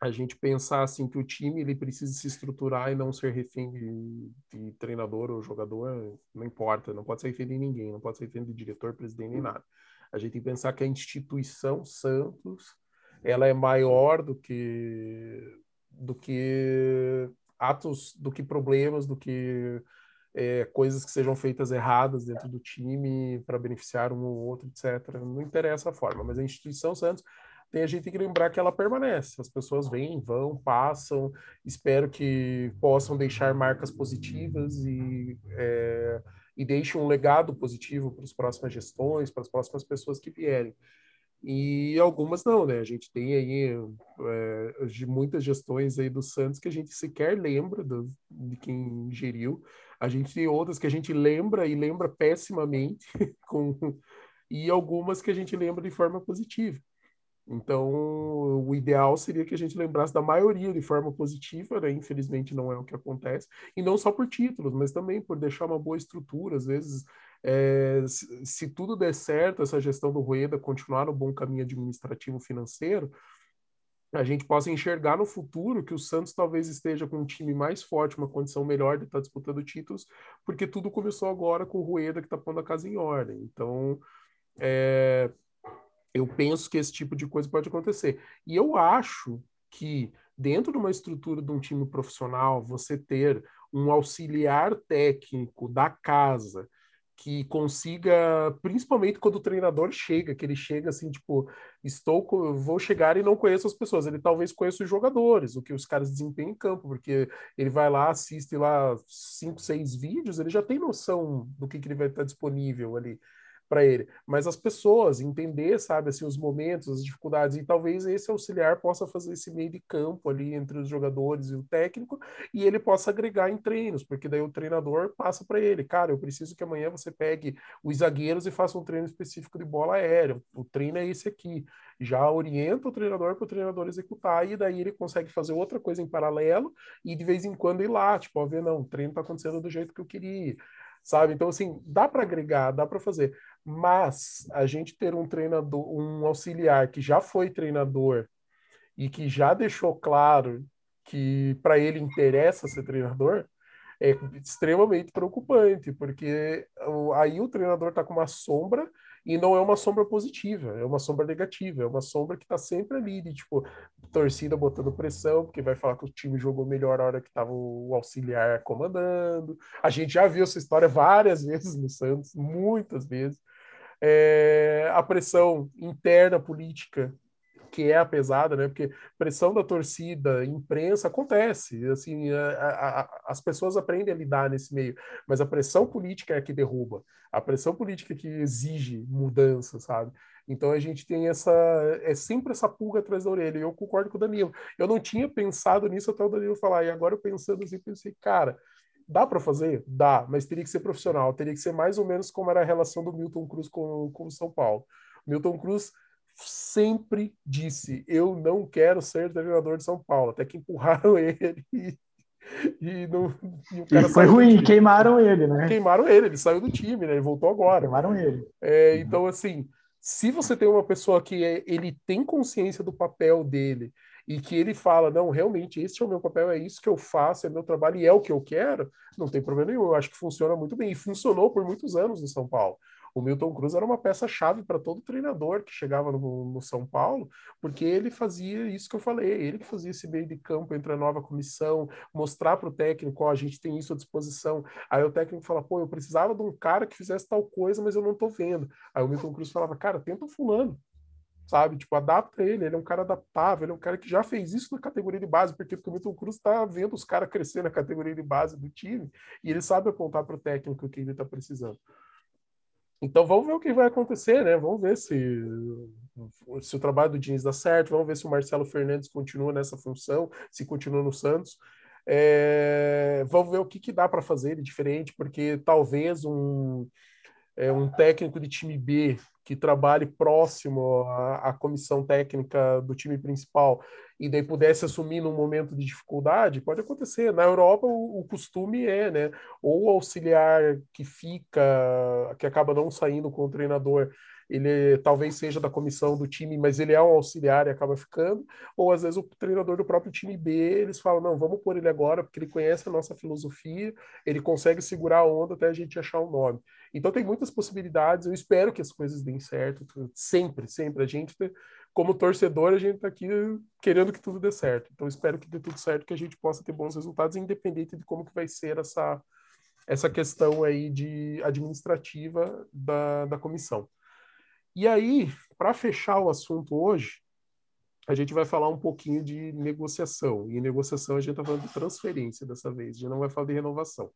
a gente pensar assim que o time ele precisa se estruturar e não ser refém de, de, treinador ou jogador, não importa, não pode ser refém de ninguém, não pode ser refém de diretor, presidente nem nada. A gente tem que pensar que a instituição Santos ela é maior do que do que atos, do que problemas, do que é, coisas que sejam feitas erradas dentro do time para beneficiar um ou outro, etc. Não interessa a forma, mas a instituição Santos tem a gente que lembrar que ela permanece. As pessoas vêm, vão, passam. Espero que possam deixar marcas positivas e, é, e deixem um legado positivo para as próximas gestões, para as próximas pessoas que vierem. E algumas não, né? A gente tem aí é, de muitas gestões aí do Santos que a gente sequer lembra do, de quem geriu. A gente tem outras que a gente lembra e lembra pessimamente, com, e algumas que a gente lembra de forma positiva. Então, o ideal seria que a gente lembrasse da maioria de forma positiva, né? Infelizmente não é o que acontece, e não só por títulos, mas também por deixar uma boa estrutura. Às vezes, é, se, tudo der certo, essa gestão do Rueda continuar no bom caminho administrativo financeiro, a gente possa enxergar no futuro que o Santos talvez esteja com um time mais forte, uma condição melhor de estar disputando títulos, porque tudo começou agora com o Rueda que está pondo a casa em ordem. Então, é, eu penso que esse tipo de coisa pode acontecer. E eu acho que dentro de uma estrutura de um time profissional, você ter um auxiliar técnico da casa que consiga, principalmente quando o treinador chega, que ele chega assim, tipo, estou, vou chegar e não conheço as pessoas. Ele talvez conheça os jogadores, o que os caras desempenham em campo, porque ele vai lá, assiste lá cinco, seis vídeos, ele já tem noção do que, que ele vai estar disponível ali para ele. Mas as pessoas entender, sabe, assim, os momentos, as dificuldades, e talvez esse auxiliar possa fazer esse meio de campo ali entre os jogadores e o técnico, e ele possa agregar em treinos, porque daí o treinador passa para ele, cara, eu preciso que amanhã você pegue os zagueiros e faça um treino específico de bola aérea. O treino é esse aqui. Já orienta o treinador para o treinador executar, e daí ele consegue fazer outra coisa em paralelo e de vez em quando ir lá, tipo, ó, ver, não, o treino está acontecendo do jeito que eu queria sabe? Então, assim, dá para agregar, dá para fazer. Mas a gente ter um treinador, um auxiliar que já foi treinador e que já deixou claro que para ele interessa ser treinador, é extremamente preocupante, porque aí o treinador está com uma sombra e não é uma sombra positiva, é uma sombra negativa, é uma sombra que está sempre ali, de tipo, torcida botando pressão, porque vai falar que o time jogou melhor a hora que estava o auxiliar comandando. A gente já viu essa história várias vezes no Santos, muitas vezes. É, a pressão interna política que é a pesada, né? Porque pressão da torcida, imprensa, acontece. Assim, a, a, as pessoas aprendem a lidar nesse meio, mas a pressão política é a que derruba. A pressão política que exige mudança, sabe? Então a gente tem essa. É sempre essa pulga atrás da orelha. E eu concordo com o Danilo. Eu não tinha pensado nisso até o Danilo falar. E agora eu pensando assim, pensei, cara. Dá para fazer? Dá, mas teria que ser profissional, teria que ser mais ou menos como era a relação do Milton Cruz com o São Paulo. Milton Cruz sempre disse: Eu não quero ser treinador de São Paulo. Até que empurraram ele e, e, não, e o cara e foi ruim, queimaram ele, né? Queimaram ele, ele saiu do time, né? Ele voltou agora. Queimaram ele. É, então, assim, se você tem uma pessoa que é, ele tem consciência do papel dele e que ele fala, não, realmente, esse é o meu papel, é isso que eu faço, é meu trabalho e é o que eu quero, não tem problema nenhum. Eu acho que funciona muito bem. E funcionou por muitos anos no São Paulo o Milton Cruz era uma peça-chave para todo treinador que chegava no, no, São Paulo, porque ele fazia isso que eu falei, ele que fazia esse meio de campo entre a nova comissão, mostrar para o técnico, ó, a gente tem isso à disposição. Aí o técnico fala, pô, eu precisava de um cara que fizesse tal coisa, mas eu não estou vendo. Aí o Milton Cruz falava, cara, tenta fulano, sabe? Tipo, adapta ele, ele é um cara adaptável, ele é um cara que já fez isso na categoria de base, porque, porque o Milton Cruz está vendo os caras crescer na categoria de base do time e ele sabe apontar para o técnico o que ele está precisando. Então vamos ver o que vai acontecer, né? Vamos ver se, se o trabalho do Diniz dá certo, vamos ver se o Marcelo Fernandes continua nessa função, se continua no Santos. É, vamos ver o que, que dá para fazer de diferente, porque talvez um, é, um técnico de time B que trabalhe próximo à, à, comissão técnica do time principal e daí pudesse assumir num momento de dificuldade, pode acontecer. Na Europa o, o, costume é, né? Ou o auxiliar que fica, que acaba não saindo com o treinador, ele talvez seja da comissão do time, mas ele é um auxiliar e acaba ficando, ou às vezes o treinador do próprio time B, eles falam, não, vamos pôr ele agora, porque ele conhece a nossa filosofia, ele consegue segurar a onda até a gente achar o um nome. Então tem muitas possibilidades, eu espero que as coisas deem certo, sempre, sempre. A gente, como torcedor, a gente está aqui querendo que tudo dê certo. Então espero que dê tudo certo, que a gente possa ter bons resultados, independente de como que vai ser essa, essa questão aí de administrativa da, da comissão. E aí, para fechar o assunto hoje, a gente vai falar um pouquinho de negociação. E negociação a gente está falando de transferência dessa vez, a gente não vai falar de renovação.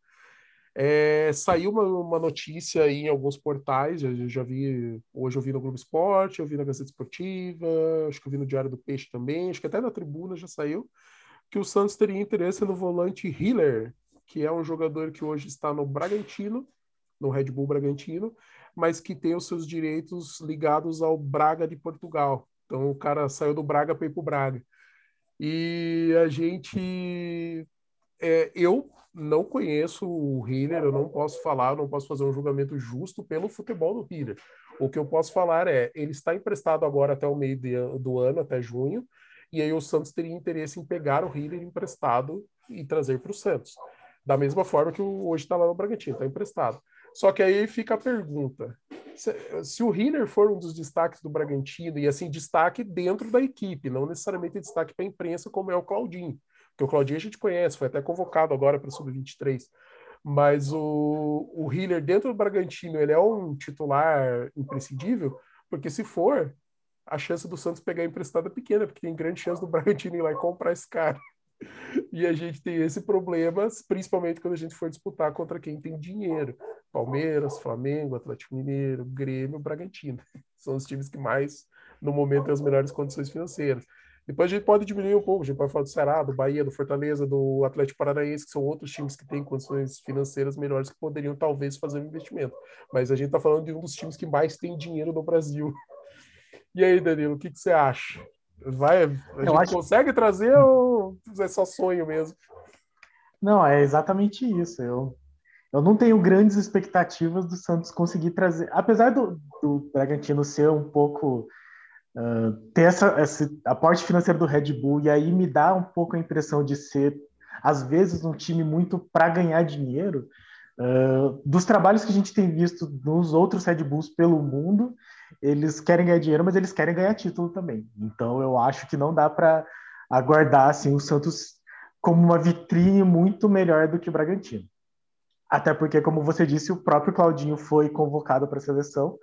É, saiu uma, uma, notícia aí em alguns portais, já, já vi, hoje eu vi no Globo Esporte, eu vi na Gazeta Esportiva, acho que eu vi no Diário do Peixe também, acho que até na Tribuna já saiu, que o Santos teria interesse no volante Hiller, que é um jogador que hoje está no Bragantino, no Red Bull Bragantino, mas que tem os seus direitos ligados ao Braga de Portugal. Então o cara saiu do Braga para ir para o Braga. E a gente. É, eu não conheço o Hiller, eu não posso falar, não posso fazer um julgamento justo pelo futebol do Hiller. O que eu posso falar é, ele está emprestado agora até o meio de, do ano, até junho, e aí o Santos teria interesse em pegar o Hiller emprestado e trazer para o Santos. Da mesma forma que o, hoje está lá no Bragantino, está emprestado. Só que aí fica a pergunta: se, se o Hiller for um dos destaques do Bragantino, e assim, destaque dentro da equipe, não necessariamente destaque para a imprensa, como é o Claudinho que o Claudinho a gente conhece, foi até convocado agora para o Sub-23. Mas o, o Hiller dentro do Bragantino, ele é um titular imprescindível, porque se for, a chance do Santos pegar emprestado é pequena, porque tem grande chance do Bragantino ir lá e comprar esse cara. E a gente tem esse problema, principalmente quando a gente for disputar contra quem tem dinheiro. Palmeiras, Flamengo, Atlético Mineiro, Grêmio, Bragantino. São os times que mais, no momento, têm as melhores condições financeiras. Depois a gente pode diminuir um pouco, a gente pode falar do Ceará, do Bahia, do Fortaleza, do Atlético Paranaense, que são outros times que têm condições financeiras melhores que poderiam talvez fazer um investimento. Mas a gente está falando de um dos times que mais tem dinheiro no Brasil. E aí, Danilo, o que, que você acha? Vai, a Eu gente acho... consegue trazer ou é só sonho mesmo? Não, é exatamente isso. Eu, eu não tenho grandes expectativas do Santos conseguir trazer. Apesar do, do Bragantino ser um pouco Uh, ter essa, esse aporte financeiro do Red Bull e aí me dá um pouco a impressão de ser, às vezes, um time muito para ganhar dinheiro. Uh, dos trabalhos que a gente tem visto nos outros Red Bulls pelo mundo, eles querem ganhar dinheiro, mas eles querem ganhar título também. Então eu acho que não dá para aguardar assim, o Santos como uma vitrine muito melhor do que o Bragantino. Até porque, como você disse, o próprio Claudinho foi convocado para a seleção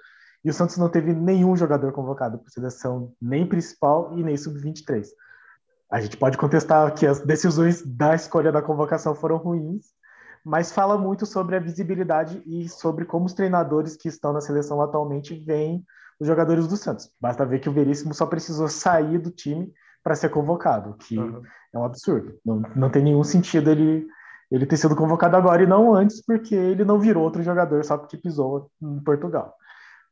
e o Santos não teve nenhum jogador convocado para a seleção, nem principal e nem sub-23. A gente pode contestar que as decisões da escolha da convocação foram ruins, mas fala muito sobre a visibilidade e sobre como os treinadores que estão na seleção atualmente veem os jogadores do Santos. Basta ver que o Veríssimo só precisou sair do time para ser convocado, que uhum. é um absurdo. Não, não tem nenhum sentido ele, ele ter sido convocado agora e não antes, porque ele não virou outro jogador só porque pisou em Portugal.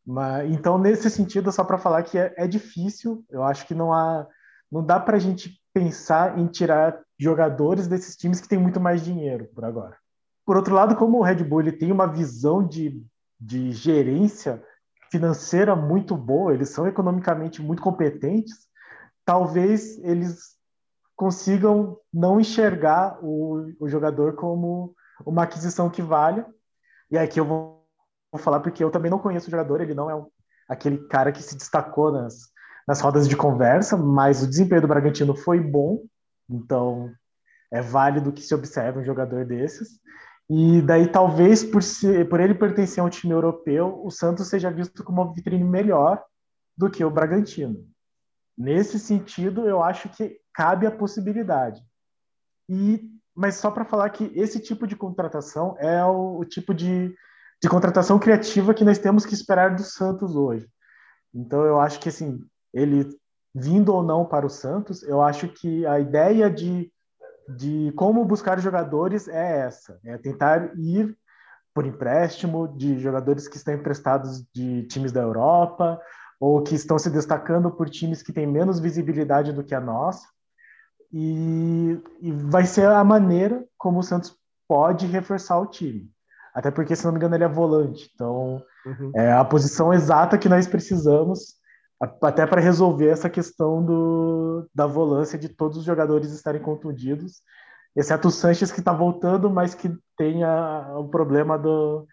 Mas, então, nesse sentido, só para falar que é, é, difícil, eu acho que não há, não dá para a gente pensar em tirar jogadores desses times que têm muito mais dinheiro por agora. Por outro lado, como o Red Bull tem uma visão de, de gerência financeira muito boa, eles são economicamente muito competentes, talvez eles consigam não enxergar o, o jogador como uma aquisição que vale. E aqui eu vou vou falar porque eu também não conheço o jogador, ele não é um, aquele cara que se destacou nas, nas rodas de conversa, mas o desempenho do Bragantino foi bom, então é válido que se observe um jogador desses. E daí, talvez, por, ser, por ele pertencer a um time europeu, o Santos seja visto como uma vitrine melhor do que o Bragantino. Nesse sentido, eu acho que cabe a possibilidade. E, mas só para falar que esse tipo de contratação é o, o tipo de de contratação criativa que nós temos que esperar do Santos hoje. Então eu acho que assim, ele vindo ou não para o Santos, eu acho que a ideia de, de como buscar jogadores é essa, é tentar ir por empréstimo de jogadores que estão emprestados de times da Europa ou que estão se destacando por times que têm menos visibilidade do que a nossa. E, e vai ser a maneira como o Santos pode reforçar o time. Até porque, se não me engano, ele é volante. Então, uhum. é a posição exata que nós precisamos até para resolver essa questão do, da volância de todos os jogadores estarem contundidos, exceto o Sanches que está voltando, mas que tem a, o problema do,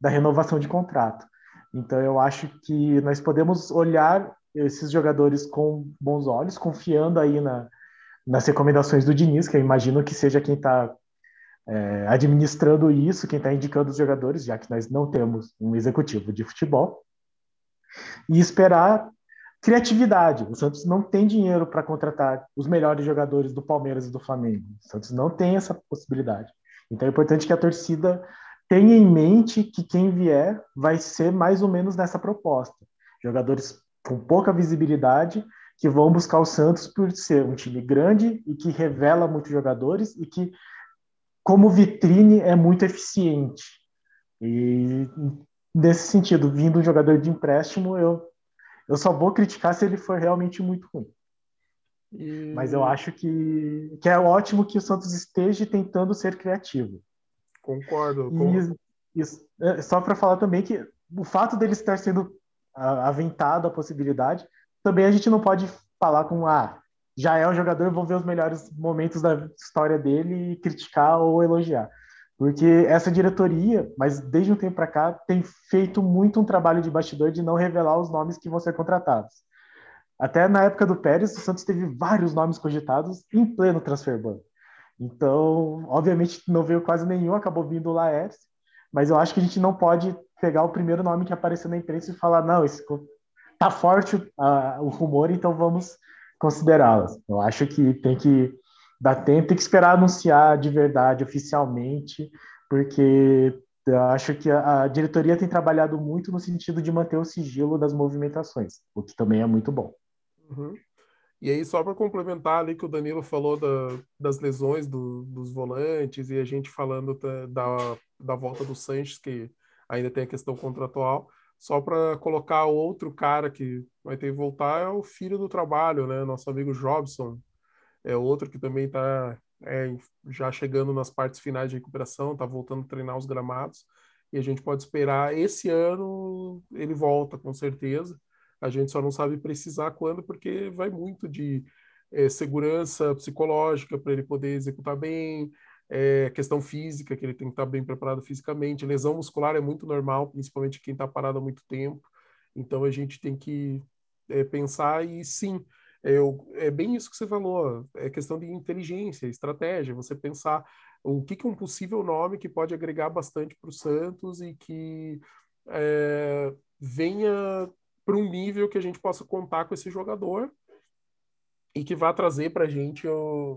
da renovação de contrato. Então eu acho que nós podemos olhar esses jogadores com bons olhos, confiando aí na, nas recomendações do Diniz, que eu imagino que seja quem está é, administrando isso, quem está indicando os jogadores, já que nós não temos um executivo de futebol, e esperar criatividade. O Santos não tem dinheiro para contratar os melhores jogadores do Palmeiras e do Flamengo. O Santos não tem essa possibilidade. Então é importante que a torcida tenha em mente que quem vier vai ser mais ou menos nessa proposta. Jogadores com pouca visibilidade que vão buscar o Santos por ser um time grande e que revela muitos jogadores e que como vitrine é muito eficiente. E nesse sentido, vindo um jogador de empréstimo, eu, eu só vou criticar se ele for realmente muito ruim. E... Mas eu acho que, que é ótimo que o Santos esteja tentando ser criativo. Concordo. E, é, só para falar também que o fato dele estar sendo aventado a possibilidade, também a gente não pode falar com ah, já é um jogador, vou ver os melhores momentos da história dele e criticar ou elogiar. Porque essa diretoria, mas desde um tempo para cá, tem feito muito um trabalho de bastidor de não revelar os nomes que vão ser contratados. Até na época do Pérez, o Santos teve vários nomes cogitados em pleno transfer ban. Então, obviamente, não veio quase nenhum, acabou vindo o Laércio, mas eu acho que a gente não pode pegar o primeiro nome que apareceu na imprensa e falar, não, esse tá forte uh, o rumor, então vamos considerá-las. Eu acho que tem que dar tempo, tem que esperar anunciar de verdade, oficialmente, porque Eu acho que a, diretoria tem trabalhado muito no sentido de manter o sigilo das movimentações, o que também é muito bom. Uhum. E aí, só para complementar ali que o Danilo falou da, das lesões do, dos volantes e a gente falando da, da, da volta do Sanches, que ainda tem a questão contratual, só para colocar outro cara que vai ter que voltar é o filho do trabalho, né? Nosso amigo Jobson, é outro que também está é, já chegando nas partes finais de recuperação, está voltando a treinar os gramados, e a gente pode esperar esse ano ele volta, com certeza. A gente só não sabe precisar quando, porque vai muito de é, segurança psicológica para ele poder executar bem, é, questão física, que ele tem que estar bem preparado fisicamente. Lesão muscular é muito normal, principalmente quem está parado há muito tempo. Então a gente tem que é, pensar e sim, eu, é bem isso que você falou, é questão de inteligência, estratégia, você pensar o que, que é um possível nome que pode agregar bastante para o Santos e que é, venha para um nível que a gente possa contar com esse jogador e que vá trazer para a gente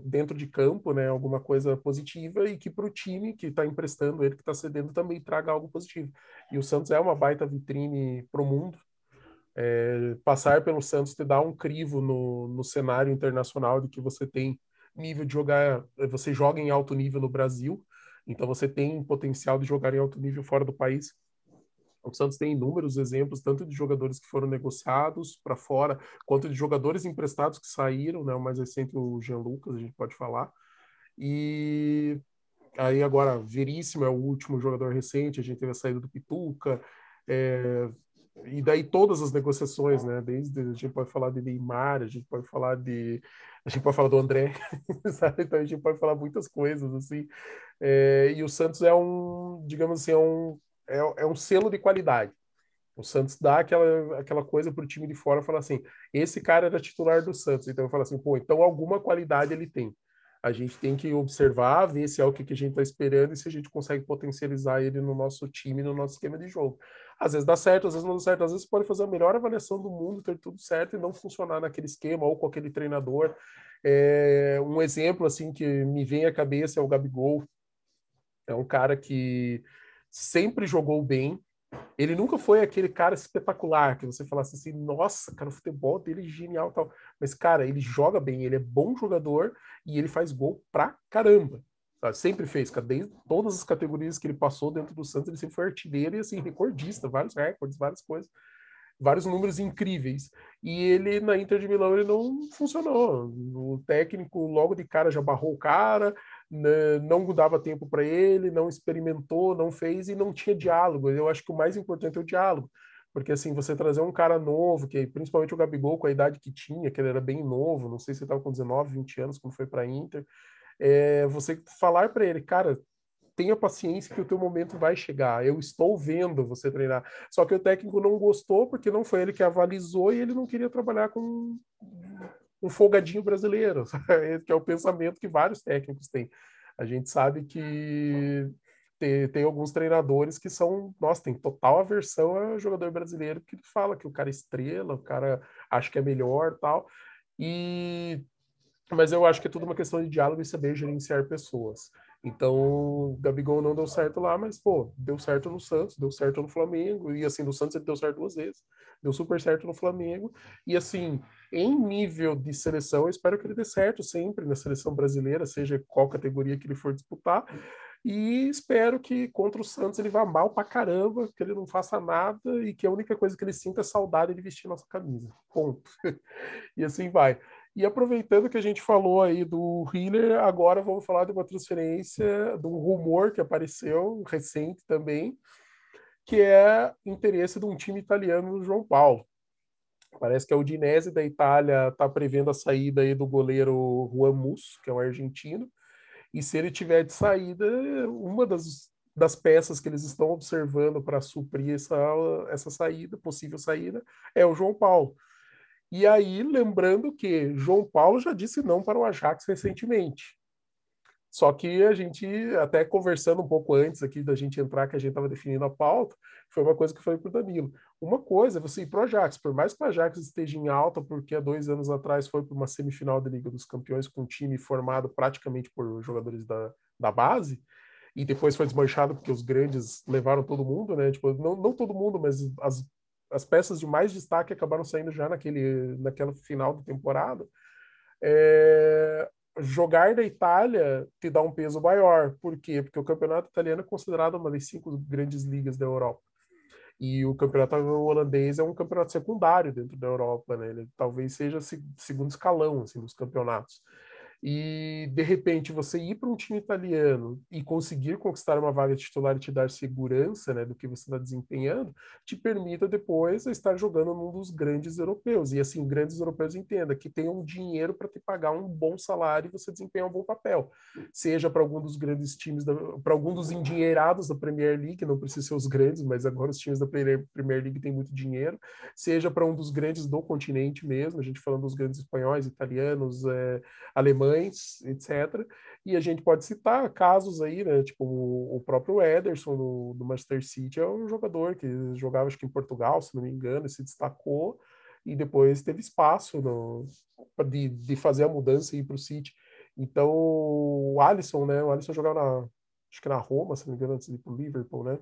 dentro de campo né, alguma coisa positiva e que para o time que está emprestando ele, que está cedendo, também traga algo positivo. E o Santos é uma baita vitrine para o mundo, é, passar pelo Santos te dá um crivo no, no cenário internacional de que você tem nível de jogar, você joga em alto nível no Brasil, então você tem potencial de jogar em alto nível fora do país. O Santos tem inúmeros exemplos, tanto de jogadores que foram negociados para fora, quanto de jogadores emprestados que saíram, né? O mais recente, o Jean Lucas, a gente pode falar. E aí agora, Veríssimo é o último jogador recente, a gente teve a saída do Pituca, é, e daí todas as negociações, né? Desde a gente pode falar de Neymar, a gente pode falar de a gente pode falar do André, sabe? Então a gente pode falar muitas coisas assim. É, e o Santos é um, digamos assim, é um é, é um selo de qualidade. O Santos dá aquela, aquela coisa para o time de fora, falar assim, esse cara era titular do Santos, então eu falo assim, pô, então alguma qualidade ele tem. A gente tem que observar, ver se é o que, que a gente está esperando e se a gente consegue potencializar ele no nosso time, no nosso esquema de jogo. Às vezes dá certo, às vezes não dá certo, às vezes pode fazer a melhor avaliação do mundo, ter tudo certo e não funcionar naquele esquema ou com aquele treinador. É, um exemplo assim que me vem à cabeça é o Gabigol. É um cara que sempre jogou bem. Ele nunca foi aquele cara espetacular que você falasse assim, nossa, cara, o futebol dele é genial tal. Mas, cara, ele joga bem, ele é bom jogador e ele faz gol pra caramba. Sempre fez, desde todas as categorias que ele passou dentro do Santos, ele sempre foi artilheiro e assim, recordista, vários recordes, várias coisas, vários números incríveis. E ele na Inter de Milão ele não funcionou. O técnico logo de cara já barrou o cara, não dava tempo para ele, não experimentou, não fez e não tinha diálogo. Eu acho que o mais importante é o diálogo. Porque assim, você trazer um cara novo, que principalmente o Gabigol com a idade que tinha, que ele era bem novo, não sei se ele estava com 19, 20 anos quando foi para Inter, é você falar para ele, cara, tenha paciência que o teu momento vai chegar. Eu estou vendo você treinar. Só que o técnico não gostou porque não foi ele que avalizou e ele não queria trabalhar com um folgadinho brasileiro, que é o pensamento que vários técnicos têm. A gente sabe que tem, tem, alguns treinadores que são, nossa, tem total aversão a jogador brasileiro que fala que o cara é estrela, o cara acha que é melhor tal. E mas eu acho que é tudo uma questão de diálogo e saber gerenciar pessoas. Então, Gabigol não deu certo lá, mas, pô, deu certo no Santos, deu certo no Flamengo, e assim, no Santos ele deu certo duas vezes, deu super certo no Flamengo, e assim, em nível de seleção, eu espero que ele dê certo sempre na seleção brasileira, seja qual categoria que ele for disputar, e espero que contra o Santos ele vá mal pra caramba, que ele não faça nada e que a única coisa que ele sinta é saudade de vestir nossa camisa. Ponto. e assim vai. E aproveitando que a gente falou aí do Hiller, agora vamos falar de uma transferência, de um rumor que apareceu recente também, que é interesse de um time italiano no João Paulo. Parece que a Udinese da Itália está prevendo a saída aí do goleiro Juan Musso, que é um argentino, e se ele tiver de saída, uma das, das peças que eles estão observando para suprir essa, essa saída, possível saída, é o João Paulo. E aí, lembrando que João Paulo já disse não para o Ajax recentemente. Só que a gente, até conversando um pouco antes aqui da gente entrar, que a gente estava definindo a pauta, foi uma coisa que eu falei para o Danilo. Uma coisa é você ir para o Ajax, por mais que o Ajax esteja em alta, porque há dois anos atrás foi para uma semifinal da Liga dos Campeões com um time formado praticamente por jogadores da, da base, e depois foi desmanchado porque os grandes levaram todo mundo, né? Tipo, não, não todo mundo, mas as, as peças de mais destaque acabaram saindo já naquele, naquela final da temporada. É, jogar na Itália te dá um peso maior. Por quê? Porque o campeonato italiano é considerado uma das cinco grandes ligas da Europa. E o campeonato holandês é um campeonato secundário dentro da Europa, né? Ele talvez seja segundo escalão assim, dos campeonatos e de repente você ir para um time italiano e conseguir conquistar uma vaga titular e te dar segurança né, do que você está desempenhando, te permita depois estar jogando num dos grandes europeus. E assim, grandes europeus entenda que tenham dinheiro para te pagar um bom salário e você desempenhar um bom papel. Seja para algum dos grandes times, para algum dos endinheirados da Premier League, não precisa ser os grandes, mas agora os times da Premier League têm muito dinheiro, seja para um dos grandes do continente mesmo, a gente falando dos grandes espanhóis, italianos, é, alemães mães, etc. E a gente pode citar casos aí, né? Tipo o, próprio Ederson do, do Manchester City é um jogador que jogava acho que em Portugal, se não me engano, e se destacou e depois teve espaço no, de, de fazer a mudança e ir para o City. Então, o Alisson, né? O Alisson jogava na, acho que na Roma, se não me engano, antes de ir para o Liverpool, né?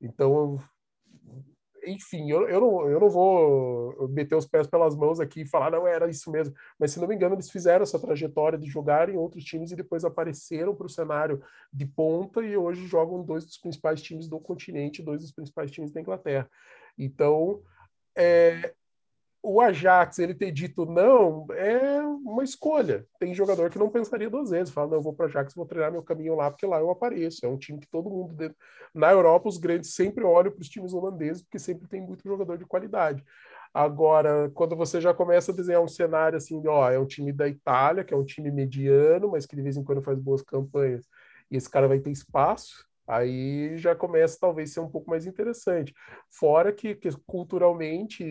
Então, enfim, eu, eu, não, eu não vou meter os pés pelas mãos aqui e falar, não, era isso mesmo. Mas, se não me engano, eles fizeram essa trajetória de jogar em outros times e depois apareceram para o cenário de ponta e hoje jogam dois dos principais times do continente, dois dos principais times da Inglaterra. Então, é, o Ajax ele ter dito não é uma escolha. Tem jogador que não pensaria duas vezes, fala, não, eu vou para o Ajax, vou treinar meu caminho lá, porque lá eu apareço. É um time que todo mundo dentro... na Europa os grandes sempre olham para os times holandeses, porque sempre tem muito jogador de qualidade. Agora, quando você já começa a desenhar um cenário assim, ó, é um time da Itália, que é um time mediano, mas que de vez em quando faz boas campanhas, e esse cara vai ter espaço, aí já começa talvez ser um pouco mais interessante. Fora que, que, culturalmente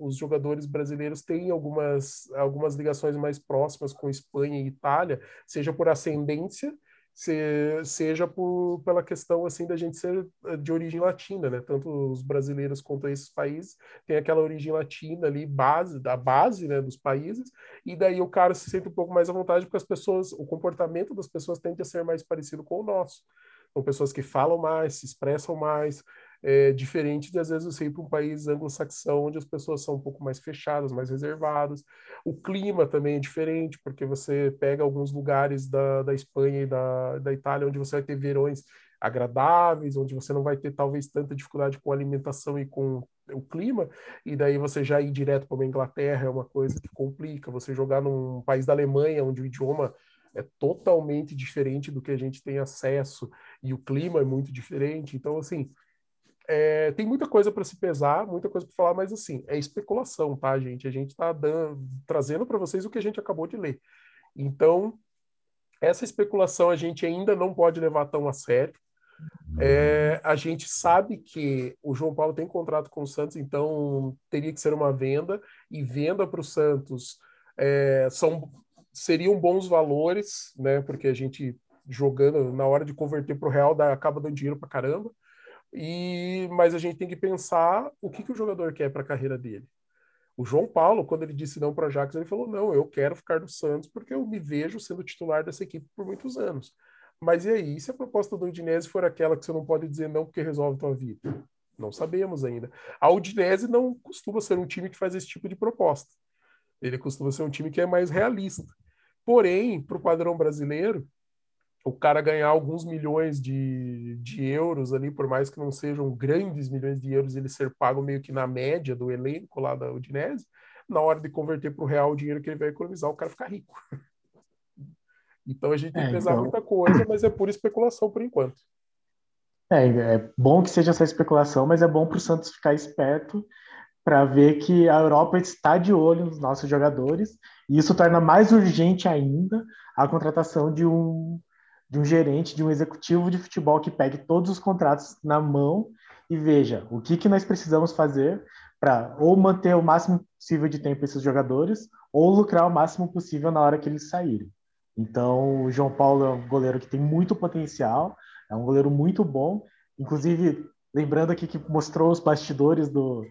os jogadores brasileiros têm algumas, algumas ligações mais próximas com Espanha e Itália, seja por ascendência, se, seja por, pela questão assim da gente ser eh, de origem latina, né? Tanto os brasileiros quanto esses países têm aquela origem latina ali, base, da base né, dos países, e daí o cara se sente um pouco mais à vontade porque as pessoas, o comportamento das pessoas tende a ser mais parecido com o nosso são pessoas que falam mais, se expressam mais, é, diferente de às vezes você ir para um país anglo-saxão, onde as pessoas são um pouco mais fechadas, mais reservadas. O clima também é diferente, porque você pega alguns lugares da, da Espanha e da, da Itália, onde você vai ter verões agradáveis, onde você não vai ter talvez tanta dificuldade com a alimentação e com o clima, e daí você já ir direto para uma Inglaterra é uma coisa que complica. Você jogar num país da Alemanha, onde o idioma é totalmente diferente do que a gente tem acesso e o clima é muito diferente. Então, assim, é, tem muita coisa para se pesar, muita coisa para falar, mas assim, é especulação, tá, gente? A gente está trazendo para vocês o que a gente acabou de ler. Então, essa especulação a gente ainda não pode levar tão a sério. É, a gente sabe que o João Paulo tem contrato com o Santos, então teria que ser uma venda, e venda para o Santos é, são seriam bons valores, né? Porque a gente jogando na hora de converter para o real dá, acaba dando dinheiro para caramba. E mas a gente tem que pensar o que, que o jogador quer para a carreira dele. O João Paulo, quando ele disse não para Ajax, ele falou: não, eu quero ficar no Santos porque eu me vejo sendo titular dessa equipe por muitos anos. Mas e aí, se a proposta do Udinese for aquela que você não pode dizer não porque resolve tua vida? Não sabemos ainda. A Udinese não costuma ser um time que faz esse tipo de proposta. Ele costuma ser um time que é mais realista. Porém, para o padrão brasileiro, o cara ganhar alguns milhões de, de euros ali, por mais que não sejam grandes milhões de euros, ele ser pago meio que na média do elenco lá da Udinese, na hora de converter para o real o dinheiro que ele vai economizar, o cara fica rico. Então a gente tem que é, pesar então... muita coisa, mas é pura especulação por enquanto. É, é bom que seja essa especulação, mas é bom para o Santos ficar esperto para ver que a Europa está de olho nos nossos jogadores e isso torna mais urgente ainda a contratação de um, de um gerente, de um executivo de futebol que pegue todos os contratos na mão e veja o que, que nós precisamos fazer para ou manter o máximo possível de tempo esses jogadores ou lucrar o máximo possível na hora que eles saírem. Então, o João Paulo é um goleiro que tem muito potencial, é um goleiro muito bom. Inclusive, lembrando aqui que mostrou os bastidores do,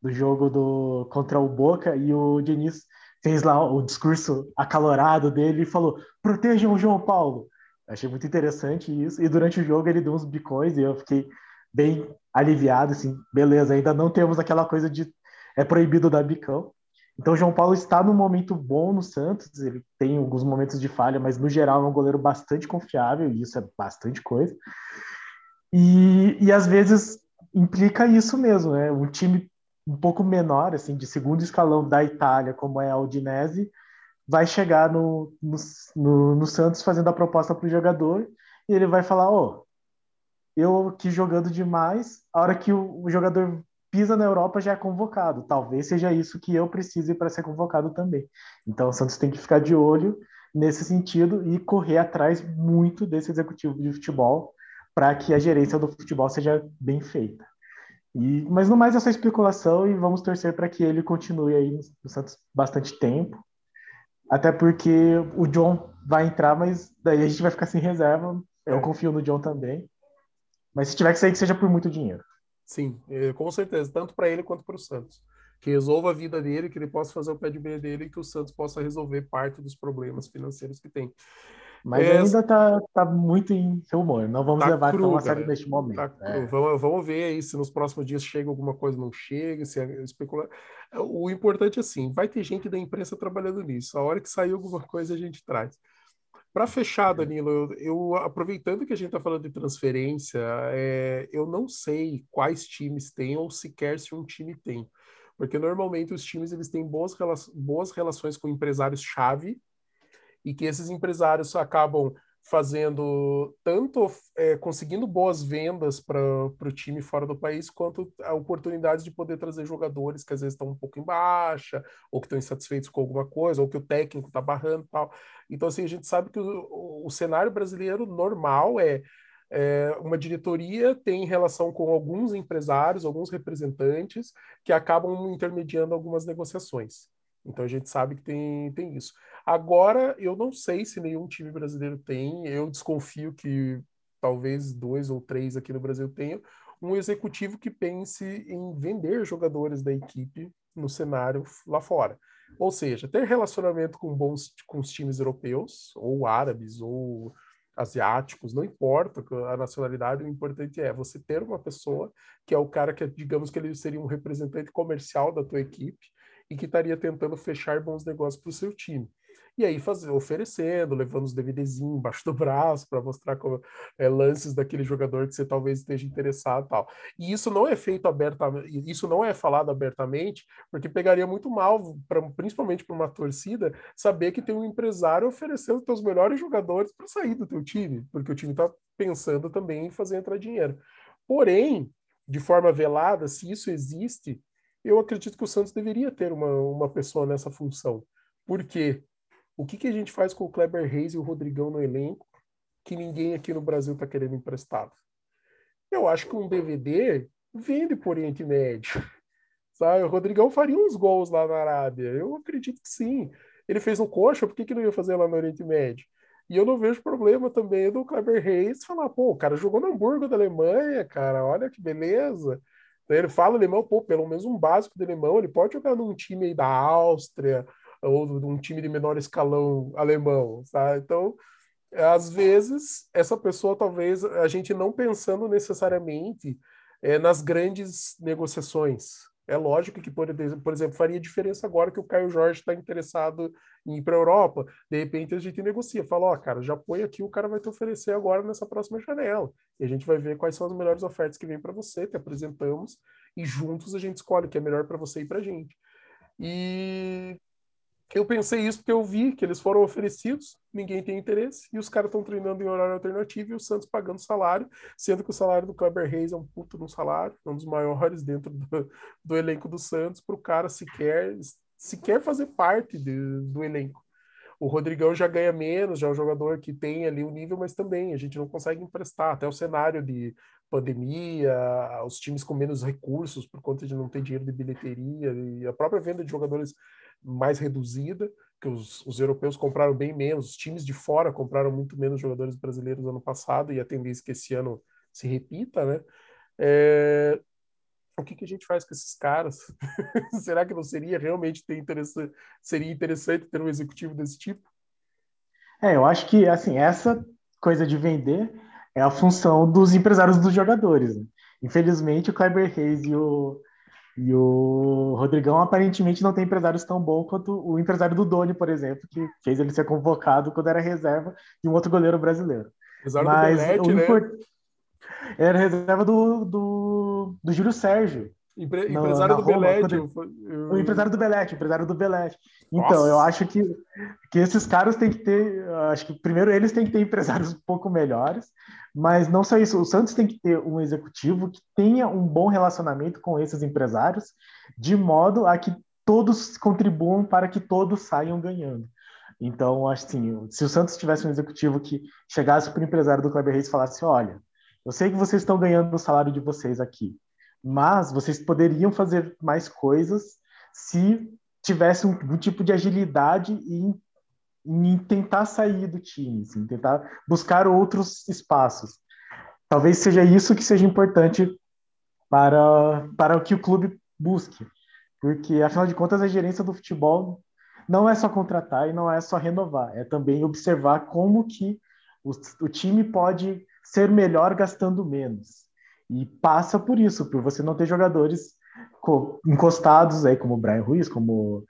do jogo do contra o Boca e o Diniz fez lá o discurso acalorado dele e falou: protejam o João Paulo. Achei muito interessante isso. E durante o jogo ele deu uns bicões e eu fiquei bem aliviado, assim, beleza, ainda não temos aquela coisa de é proibido dar bicão. Então, o João Paulo está num momento bom no Santos, ele tem alguns momentos de falha, mas no geral é um goleiro bastante confiável, e isso é bastante coisa. E, e às vezes implica isso mesmo, né? Um time um pouco menor, assim, de segundo escalão da Itália, como é a Udinese, vai chegar no, no, no, no Santos fazendo a proposta para o jogador e ele vai falar: Ó, oh, eu aqui jogando demais, a hora que o, o jogador pisa na Europa já é convocado. Talvez seja isso que eu precise para ser convocado também. Então o Santos tem que ficar de olho nesse sentido e correr atrás muito desse executivo de futebol para que a gerência do futebol seja bem feita. E, mas no mais essa especulação e vamos torcer para que ele continue aí no Santos bastante tempo. Até porque o John vai entrar, mas daí a gente vai ficar sem reserva. Eu confio no John também. Mas se tiver que sair, que seja por muito dinheiro. Sim, é, com certeza, tanto para ele quanto para o Santos. Que resolva a vida dele, que ele possa fazer o pé de meia dele e que o Santos possa resolver parte dos problemas financeiros que tem. Mas é, ainda tá, tá muito em seu humor. Não vamos tá levar cru, tão a sério neste momento. Tá é. vamos, vamos ver aí se nos próximos dias chega alguma coisa, não chega, se é especula. O importante é assim, vai ter gente da imprensa trabalhando nisso. A hora que sair alguma coisa, a gente traz. Para fechar, Danilo, eu, eu, aproveitando que a gente está falando de transferência, é, eu não sei quais times têm ou sequer se um time tem, porque normalmente os times eles têm boas, boas relações com empresários-chave e que esses empresários acabam fazendo tanto é, conseguindo boas vendas para o time fora do país, quanto a oportunidades de poder trazer jogadores que às vezes estão um pouco em baixa, ou que estão insatisfeitos com alguma coisa, ou que o técnico está barrando tal. Então, assim, a gente sabe que o, o cenário brasileiro normal é, é, uma diretoria tem relação com alguns empresários, alguns representantes, que acabam intermediando algumas negociações. Então a gente sabe que tem, tem isso. Agora, eu não sei se nenhum time brasileiro tem, eu desconfio que talvez dois ou três aqui no Brasil tenham, um executivo que pense em vender jogadores da equipe no cenário lá fora. Ou seja, ter relacionamento com bons com os times europeus, ou árabes, ou asiáticos, não importa a nacionalidade, o importante é você ter uma pessoa que é o cara que, digamos que ele seria um representante comercial da tua equipe e que estaria tentando fechar bons negócios para o seu time e aí fazer, oferecendo, levando os DVDzinhos embaixo do braço para mostrar como, é, lances daquele jogador que você talvez esteja interessado tal. E isso não é feito abertamente, isso não é falado abertamente, porque pegaria muito mal, pra, principalmente para uma torcida, saber que tem um empresário oferecendo seus melhores jogadores para sair do teu time, porque o time está pensando também em fazer entrar dinheiro. Porém, de forma velada, se isso existe, eu acredito que o Santos deveria ter uma, uma pessoa nessa função. Por quê? O que, que a gente faz com o Kleber Reis e o Rodrigão no elenco que ninguém aqui no Brasil está querendo emprestado? Eu acho que um DVD vende por Oriente Médio. Sabe? O Rodrigão faria uns gols lá na Arábia. Eu acredito que sim. Ele fez um coxa, por que, que não ia fazer lá no Oriente Médio? E eu não vejo problema também do Kleber Reis falar, pô, o cara jogou no Hamburgo da Alemanha, cara, olha que beleza. Ele fala alemão, pô, pelo menos um básico de alemão, ele pode jogar num time aí da Áustria, ou de um time de menor escalão alemão, sabe? Então, às vezes, essa pessoa talvez a gente não pensando necessariamente é, nas grandes negociações. É lógico que, por, por exemplo, faria diferença agora que o Caio Jorge está interessado em ir para a Europa. De repente a gente negocia, fala, ó, oh, cara, já põe aqui, o cara vai te oferecer agora nessa próxima janela. E a gente vai ver quais são as melhores ofertas que vem para você, te apresentamos, e juntos a gente escolhe o que é melhor para você e para a gente. E eu pensei isso porque eu vi que eles foram oferecidos, ninguém tem interesse, e os caras estão treinando em horário alternativo e o Santos pagando salário, sendo que o salário do Kleber Reis é um puto no salário, é um dos maiores dentro do, do elenco do Santos, para o cara sequer, sequer fazer parte de, do elenco. O Rodrigão já ganha menos, já é um jogador que tem ali o nível, mas também a gente não consegue emprestar. Até o cenário de pandemia, os times com menos recursos por conta de não ter dinheiro de bilheteria e a própria venda de jogadores mais reduzida, que os, os, europeus compraram bem menos, os times de fora compraram muito menos jogadores brasileiros no ano passado, e a tendência é que esse ano se repita, né? É... O que, que a gente faz com esses caras? Será que não seria realmente ter seria interessante ter um executivo desse tipo? É, eu acho que assim essa coisa de vender é a função dos empresários dos jogadores. Né? Infelizmente, o Kleber Reis e o, e o Rodrigão aparentemente não tem empresários tão bons quanto o empresário do Doni, por exemplo, que fez ele ser convocado quando era reserva de um outro goleiro brasileiro. Empresário Mas do Belete, né? Import... Era reserva do, do, do Júlio Sérgio. Empre... empresário do Belete. Eu... O empresário do Belete, empresário do Belete. Então, Nossa. eu acho que, que esses caras têm que ter. Acho que primeiro eles têm que ter empresários um pouco melhores, mas não só isso. O Santos tem que ter um executivo que tenha um bom relacionamento com esses empresários, de modo a que todos contribuam para que todos saiam ganhando. Então, acho assim, se o Santos tivesse um executivo que chegasse para o empresário do Kleber Reis e falasse: olha, eu sei que vocês estão ganhando o salário de vocês aqui, mas vocês poderiam fazer mais coisas se tivesse um, um tipo de agilidade em, em, tentar sair do time, assim, tentar buscar outros espaços. Talvez seja isso que seja importante para, para o que o clube busque, porque afinal de contas a gerência do futebol não é só contratar e não é só renovar, é também observar como que o, o time pode ser melhor gastando menos. E passa por isso, por você não ter jogadores encostados aí, como o Brian Ruiz, como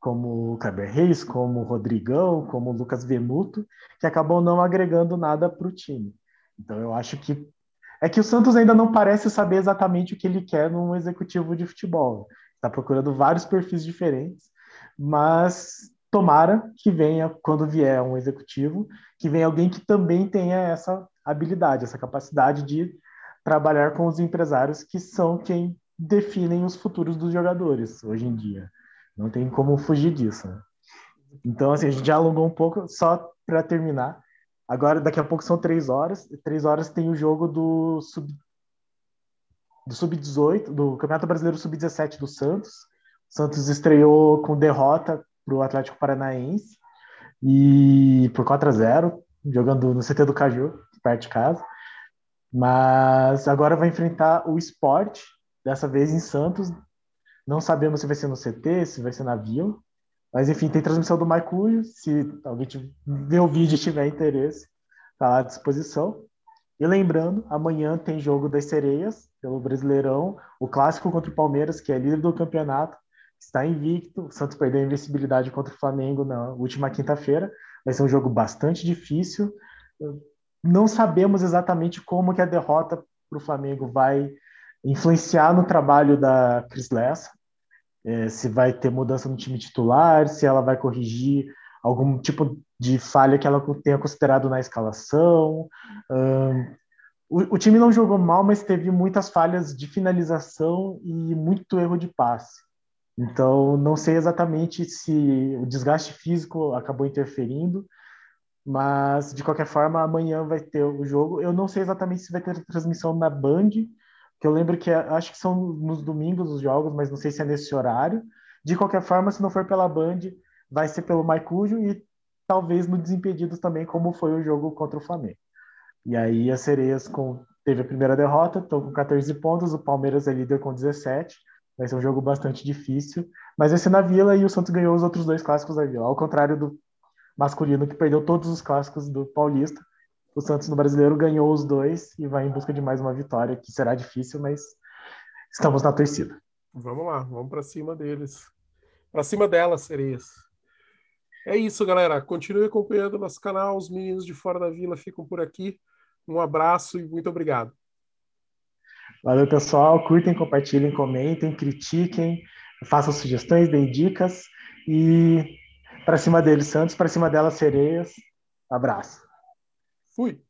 como o Kleber Reis, como o Rodrigão, como o Lucas Venuto, que acabam não agregando nada para o time. Então eu acho que é que o Santos ainda não parece saber exatamente o que ele quer num executivo de futebol. Está procurando vários perfis diferentes, mas tomara que venha, quando vier um executivo, que venha alguém que também tenha essa habilidade, essa capacidade de trabalhar com os empresários que são quem definem os futuros dos jogadores hoje em dia. Não tem como fugir disso. Né? Então, assim, a gente já alongou um pouco, só para terminar. Agora, daqui a pouco são três horas. Três horas tem o jogo do sub do sub-18, do Campeonato Brasileiro sub-17 do Santos. O Santos estreou com derrota para o Atlético Paranaense e por 4 a 0, jogando no CT do Caju, perto de casa. Mas agora vai enfrentar o Sport, dessa vez em Santos. Não sabemos se vai ser no CT, se vai ser na Vila. Mas enfim, tem transmissão do Marcúlio. Se alguém ver o vídeo e tiver interesse, está à disposição. E lembrando, amanhã tem jogo das sereias pelo Brasileirão, o clássico contra o Palmeiras, que é líder do campeonato, está invicto. O Santos perdeu a invencibilidade contra o Flamengo na última quinta-feira. Vai ser um jogo bastante difícil não sabemos exatamente como que a derrota para o Flamengo vai influenciar no trabalho da Cris Lessa, é, se vai ter mudança no time titular, se ela vai corrigir algum tipo de falha que ela tenha considerado na escalação. Um, o, o, time não jogou mal, mas teve muitas falhas de finalização e muito erro de passe. Então, não sei exatamente se o desgaste físico acabou interferindo, mas, de qualquer forma, amanhã vai ter o jogo. Eu não sei exatamente se vai ter transmissão na Band, que eu lembro que acho que são nos domingos os jogos, mas não sei se é nesse horário. De qualquer forma, se não for pela Band, vai ser pelo Maicujo e talvez no Desimpedidos também, como foi o jogo contra o Flamengo. E aí as Sereias com, teve a primeira derrota, estão com 14 pontos, o Palmeiras é líder com 17. Vai ser um jogo bastante difícil, mas vai ser na Vila e o Santos ganhou os outros dois clássicos da Vila. Ao contrário do masculino que perdeu todos os clássicos do Paulista. O Santos no Brasileiro ganhou os dois e vai em busca de mais uma vitória, que será difícil, mas estamos na torcida. Vamos lá, vamos para cima deles. Para cima delas, sereias. É isso, galera. Continue acompanhando nosso canal. Os meninos de fora da vila ficam por aqui. Um abraço e muito obrigado. Valeu, pessoal. Curtem, compartilhem, comentem, critiquem, façam sugestões, deem dicas e para cima deles, Santos, para cima delas, Sereias. Abraço. Fui.